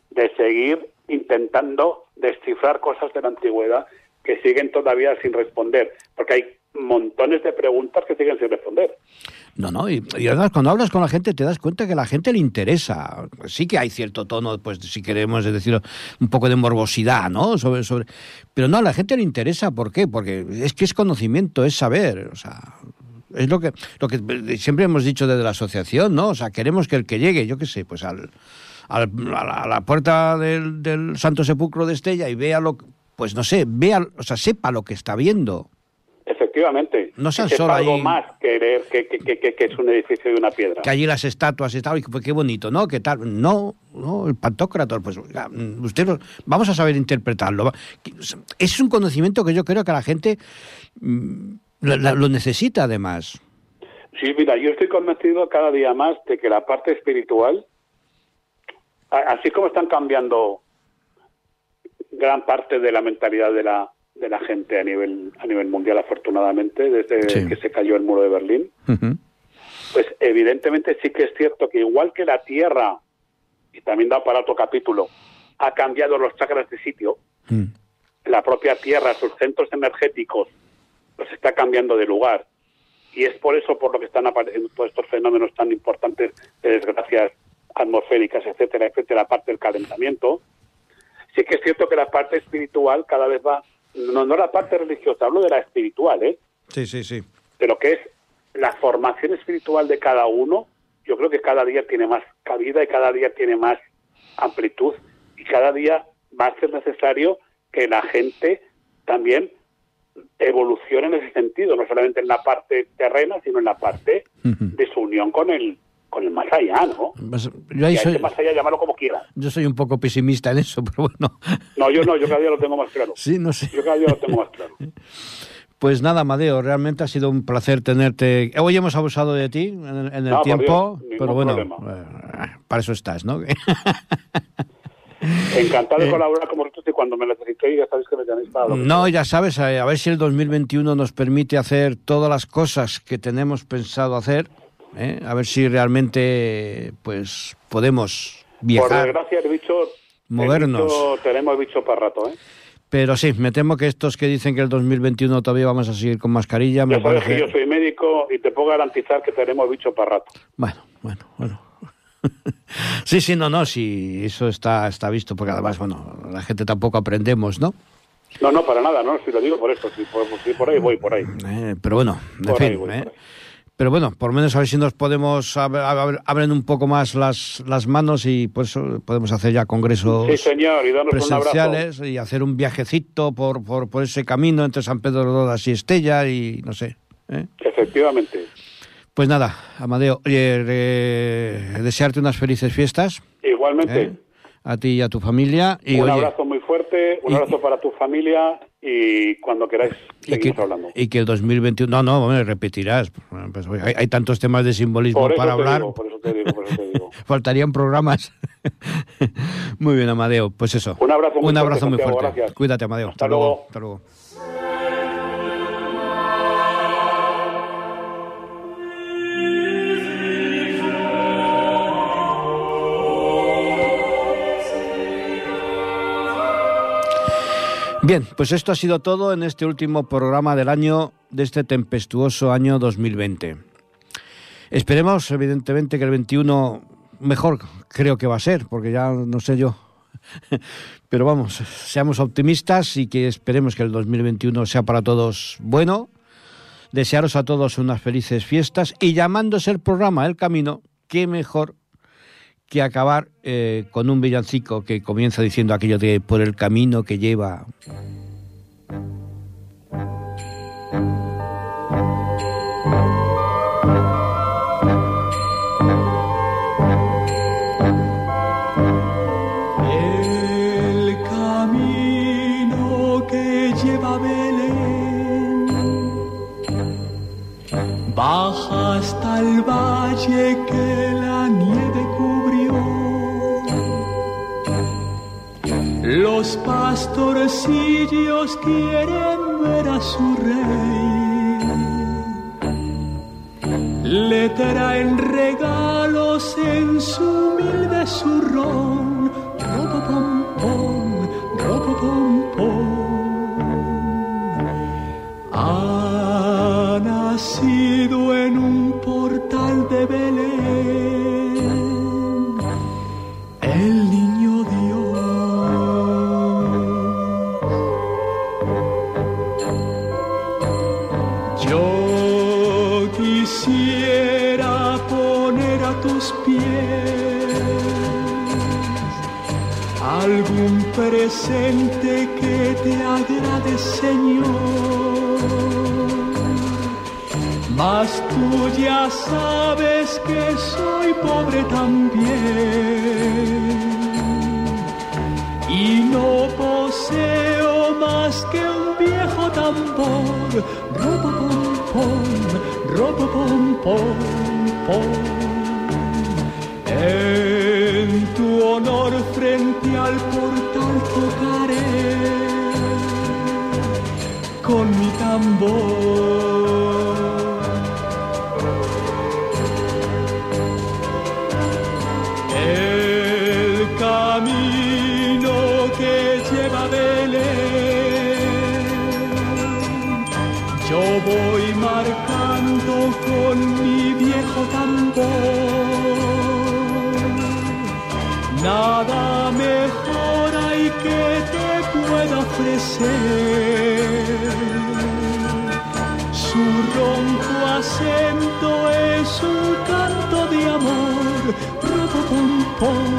Speaker 4: de seguir intentando descifrar cosas de la antigüedad que siguen todavía sin responder, porque hay montones de preguntas que siguen sin responder.
Speaker 1: No, no, y, además cuando hablas con la gente te das cuenta que a la gente le interesa. Sí que hay cierto tono, pues si queremos decir un poco de morbosidad, ¿no? Sobre, sobre, pero no, a la gente le interesa, ¿por qué? Porque es que es conocimiento, es saber, o sea, es lo que lo que siempre hemos dicho desde la asociación, ¿no? O sea, queremos que el que llegue, yo qué sé, pues al, al- a, la, a la puerta del, del Santo Sepulcro de Estella y vea lo, pues no sé, vea, o sea, sepa lo que está viendo.
Speaker 4: Efectivamente.
Speaker 1: No sean solo
Speaker 4: algo
Speaker 1: ahí-
Speaker 4: más que, que, que, que- es un edificio y una piedra.
Speaker 1: que allí las estatuas y tal, y pues qué bonito, ¿no? ¿Qué tal? No, no, el Pantocrator, pues mm, usted lo- vamos a saber interpretarlo. Es un conocimiento que yo creo que la gente mm, la- lo necesita además.
Speaker 4: Sí, mira, yo estoy convencido cada día más de que la parte espiritual, así como están cambiando gran parte de la mentalidad de la de la gente a nivel a nivel mundial, afortunadamente, desde
Speaker 1: Sí.
Speaker 4: que se cayó el muro de Berlín,
Speaker 1: Ujú.
Speaker 4: pues evidentemente sí que es cierto que igual que la Tierra, y también da para otro capítulo, ha cambiado los chakras de sitio,
Speaker 1: Mm.
Speaker 4: la propia Tierra, sus centros energéticos, los está cambiando de lugar. Y es por eso por lo que están apareciendo todos estos fenómenos tan importantes de desgracias atmosféricas, etcétera, etcétera, aparte del calentamiento. Sí que es cierto que la parte espiritual cada vez va, no, no la parte religiosa, hablo de la espiritual, ¿eh?
Speaker 1: Sí, sí, sí.
Speaker 4: de lo que es la formación espiritual de cada uno, yo creo que cada día tiene más cabida y cada día tiene más amplitud y cada día va a ser necesario que la gente también evolucione en ese sentido, no solamente en la parte terrena, sino en la parte de su unión con el con el más allá, ¿no?
Speaker 1: Pues, yo, ahí soy,
Speaker 4: ese más allá llamarlo como quiera.
Speaker 1: yo soy un poco pesimista en eso, pero bueno.
Speaker 4: No, yo no, yo cada día lo tengo más claro.
Speaker 1: Sí, no sé.
Speaker 4: Yo cada día lo tengo más claro.
Speaker 1: Pues nada, Amadeo, realmente ha sido un placer tenerte. Hoy hemos abusado de ti en, el- en el
Speaker 4: No, por
Speaker 1: tiempo,
Speaker 4: Dios,
Speaker 1: pero bueno,
Speaker 4: problema.
Speaker 1: eh, para eso estás, ¿no?
Speaker 4: Encantado de
Speaker 1: Eh.
Speaker 4: colaborar con vosotros y cuando me necesitéis ya sabéis que me tenéis para lo que
Speaker 1: No, ya sabes, eh, a ver si el 2021 nos permite hacer todas las cosas que tenemos pensado hacer, ¿eh? a ver si realmente pues podemos
Speaker 4: Por
Speaker 1: viajar.
Speaker 4: desgracia, el bicho.
Speaker 1: movernos.
Speaker 4: el bicho- tenemos bicho para rato, ¿eh?
Speaker 1: Pero sí, me temo que estos que dicen que el 2021 todavía vamos a seguir con mascarilla, me
Speaker 4: sabes que
Speaker 1: parece...
Speaker 4: yo soy médico y te puedo garantizar que tenemos bicho para rato.
Speaker 1: Bueno, bueno, bueno. sí, sí, no, no, sí, eso está, está visto, porque además, bueno, la gente tampoco aprendemos, ¿no?
Speaker 4: No, no, para nada, no, si lo digo por esto, si por, si por ahí voy, por ahí.
Speaker 1: Eh, pero bueno, en
Speaker 4: Por ahí
Speaker 1: fin.
Speaker 4: voy,
Speaker 1: eh. Pero bueno, por lo menos a ver si nos podemos ab- ab- abren un poco más las, las manos y por eso podemos hacer ya congresos
Speaker 4: Sí, señor, y
Speaker 1: presenciales y hacer un viajecito por, por, por ese camino entre San Pedro de Rodas y Estella y no sé. ¿eh?
Speaker 4: Efectivamente.
Speaker 1: Pues nada, Amadeo, oye, eh, desearte unas felices fiestas
Speaker 4: Igualmente.
Speaker 1: ¿eh? a ti y a tu familia. Y,
Speaker 4: un
Speaker 1: oye,
Speaker 4: abrazo fuerte, un
Speaker 1: y-
Speaker 4: abrazo para tu familia y cuando queráis
Speaker 1: y que,
Speaker 4: seguimos hablando.
Speaker 1: y que el 2021... No, no, hombre, repetirás. Pues, hay, hay tantos temas de simbolismo
Speaker 4: Por
Speaker 1: para hablar.
Speaker 4: digo, por eso te digo, por eso te digo.
Speaker 1: Faltarían programas. muy bien, Amadeo. Pues eso.
Speaker 4: Un abrazo muy
Speaker 1: Un
Speaker 4: fuerte,
Speaker 1: abrazo muy
Speaker 4: Santiago,
Speaker 1: fuerte. Cuídate, Amadeo.
Speaker 4: Hasta luego.
Speaker 1: Hasta luego. Bien, pues esto ha sido todo en este último programa del año, de este tempestuoso año 2020. Esperemos, evidentemente, que el 21 mejor creo que va a ser, porque ya no sé yo. Pero vamos, seamos optimistas y que esperemos que el 2021 sea para todos bueno. Desearos a todos unas felices fiestas y llamándose el programa El Camino, qué mejor que acabar eh, con un villancico que comienza diciendo aquello de por el camino que lleva.
Speaker 5: El camino que lleva Belén baja hasta el valle que Los pastorcillos quieren ver a su rey le traen regalos en su humilde zurrón. Pom pom, pom pom. Ha nacido en un portal de Belén presente que te agrade, Señor. Mas tú ya sabes que soy pobre también y no poseo más que un viejo tambor. Ropo pom pom, pom pom. En tu honor frente al conjugaré con mi tambor. El camino que lleva Belén, yo voy marcando con mi viejo tambor. Nada Su ronco acento es un canto de amor. Robo pom pom,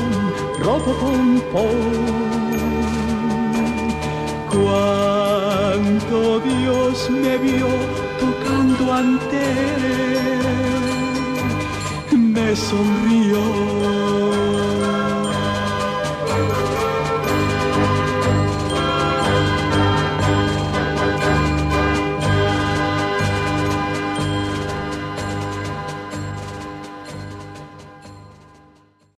Speaker 5: robo pom pom. Cuánto Dios me vio tocando ante él, me sonrió.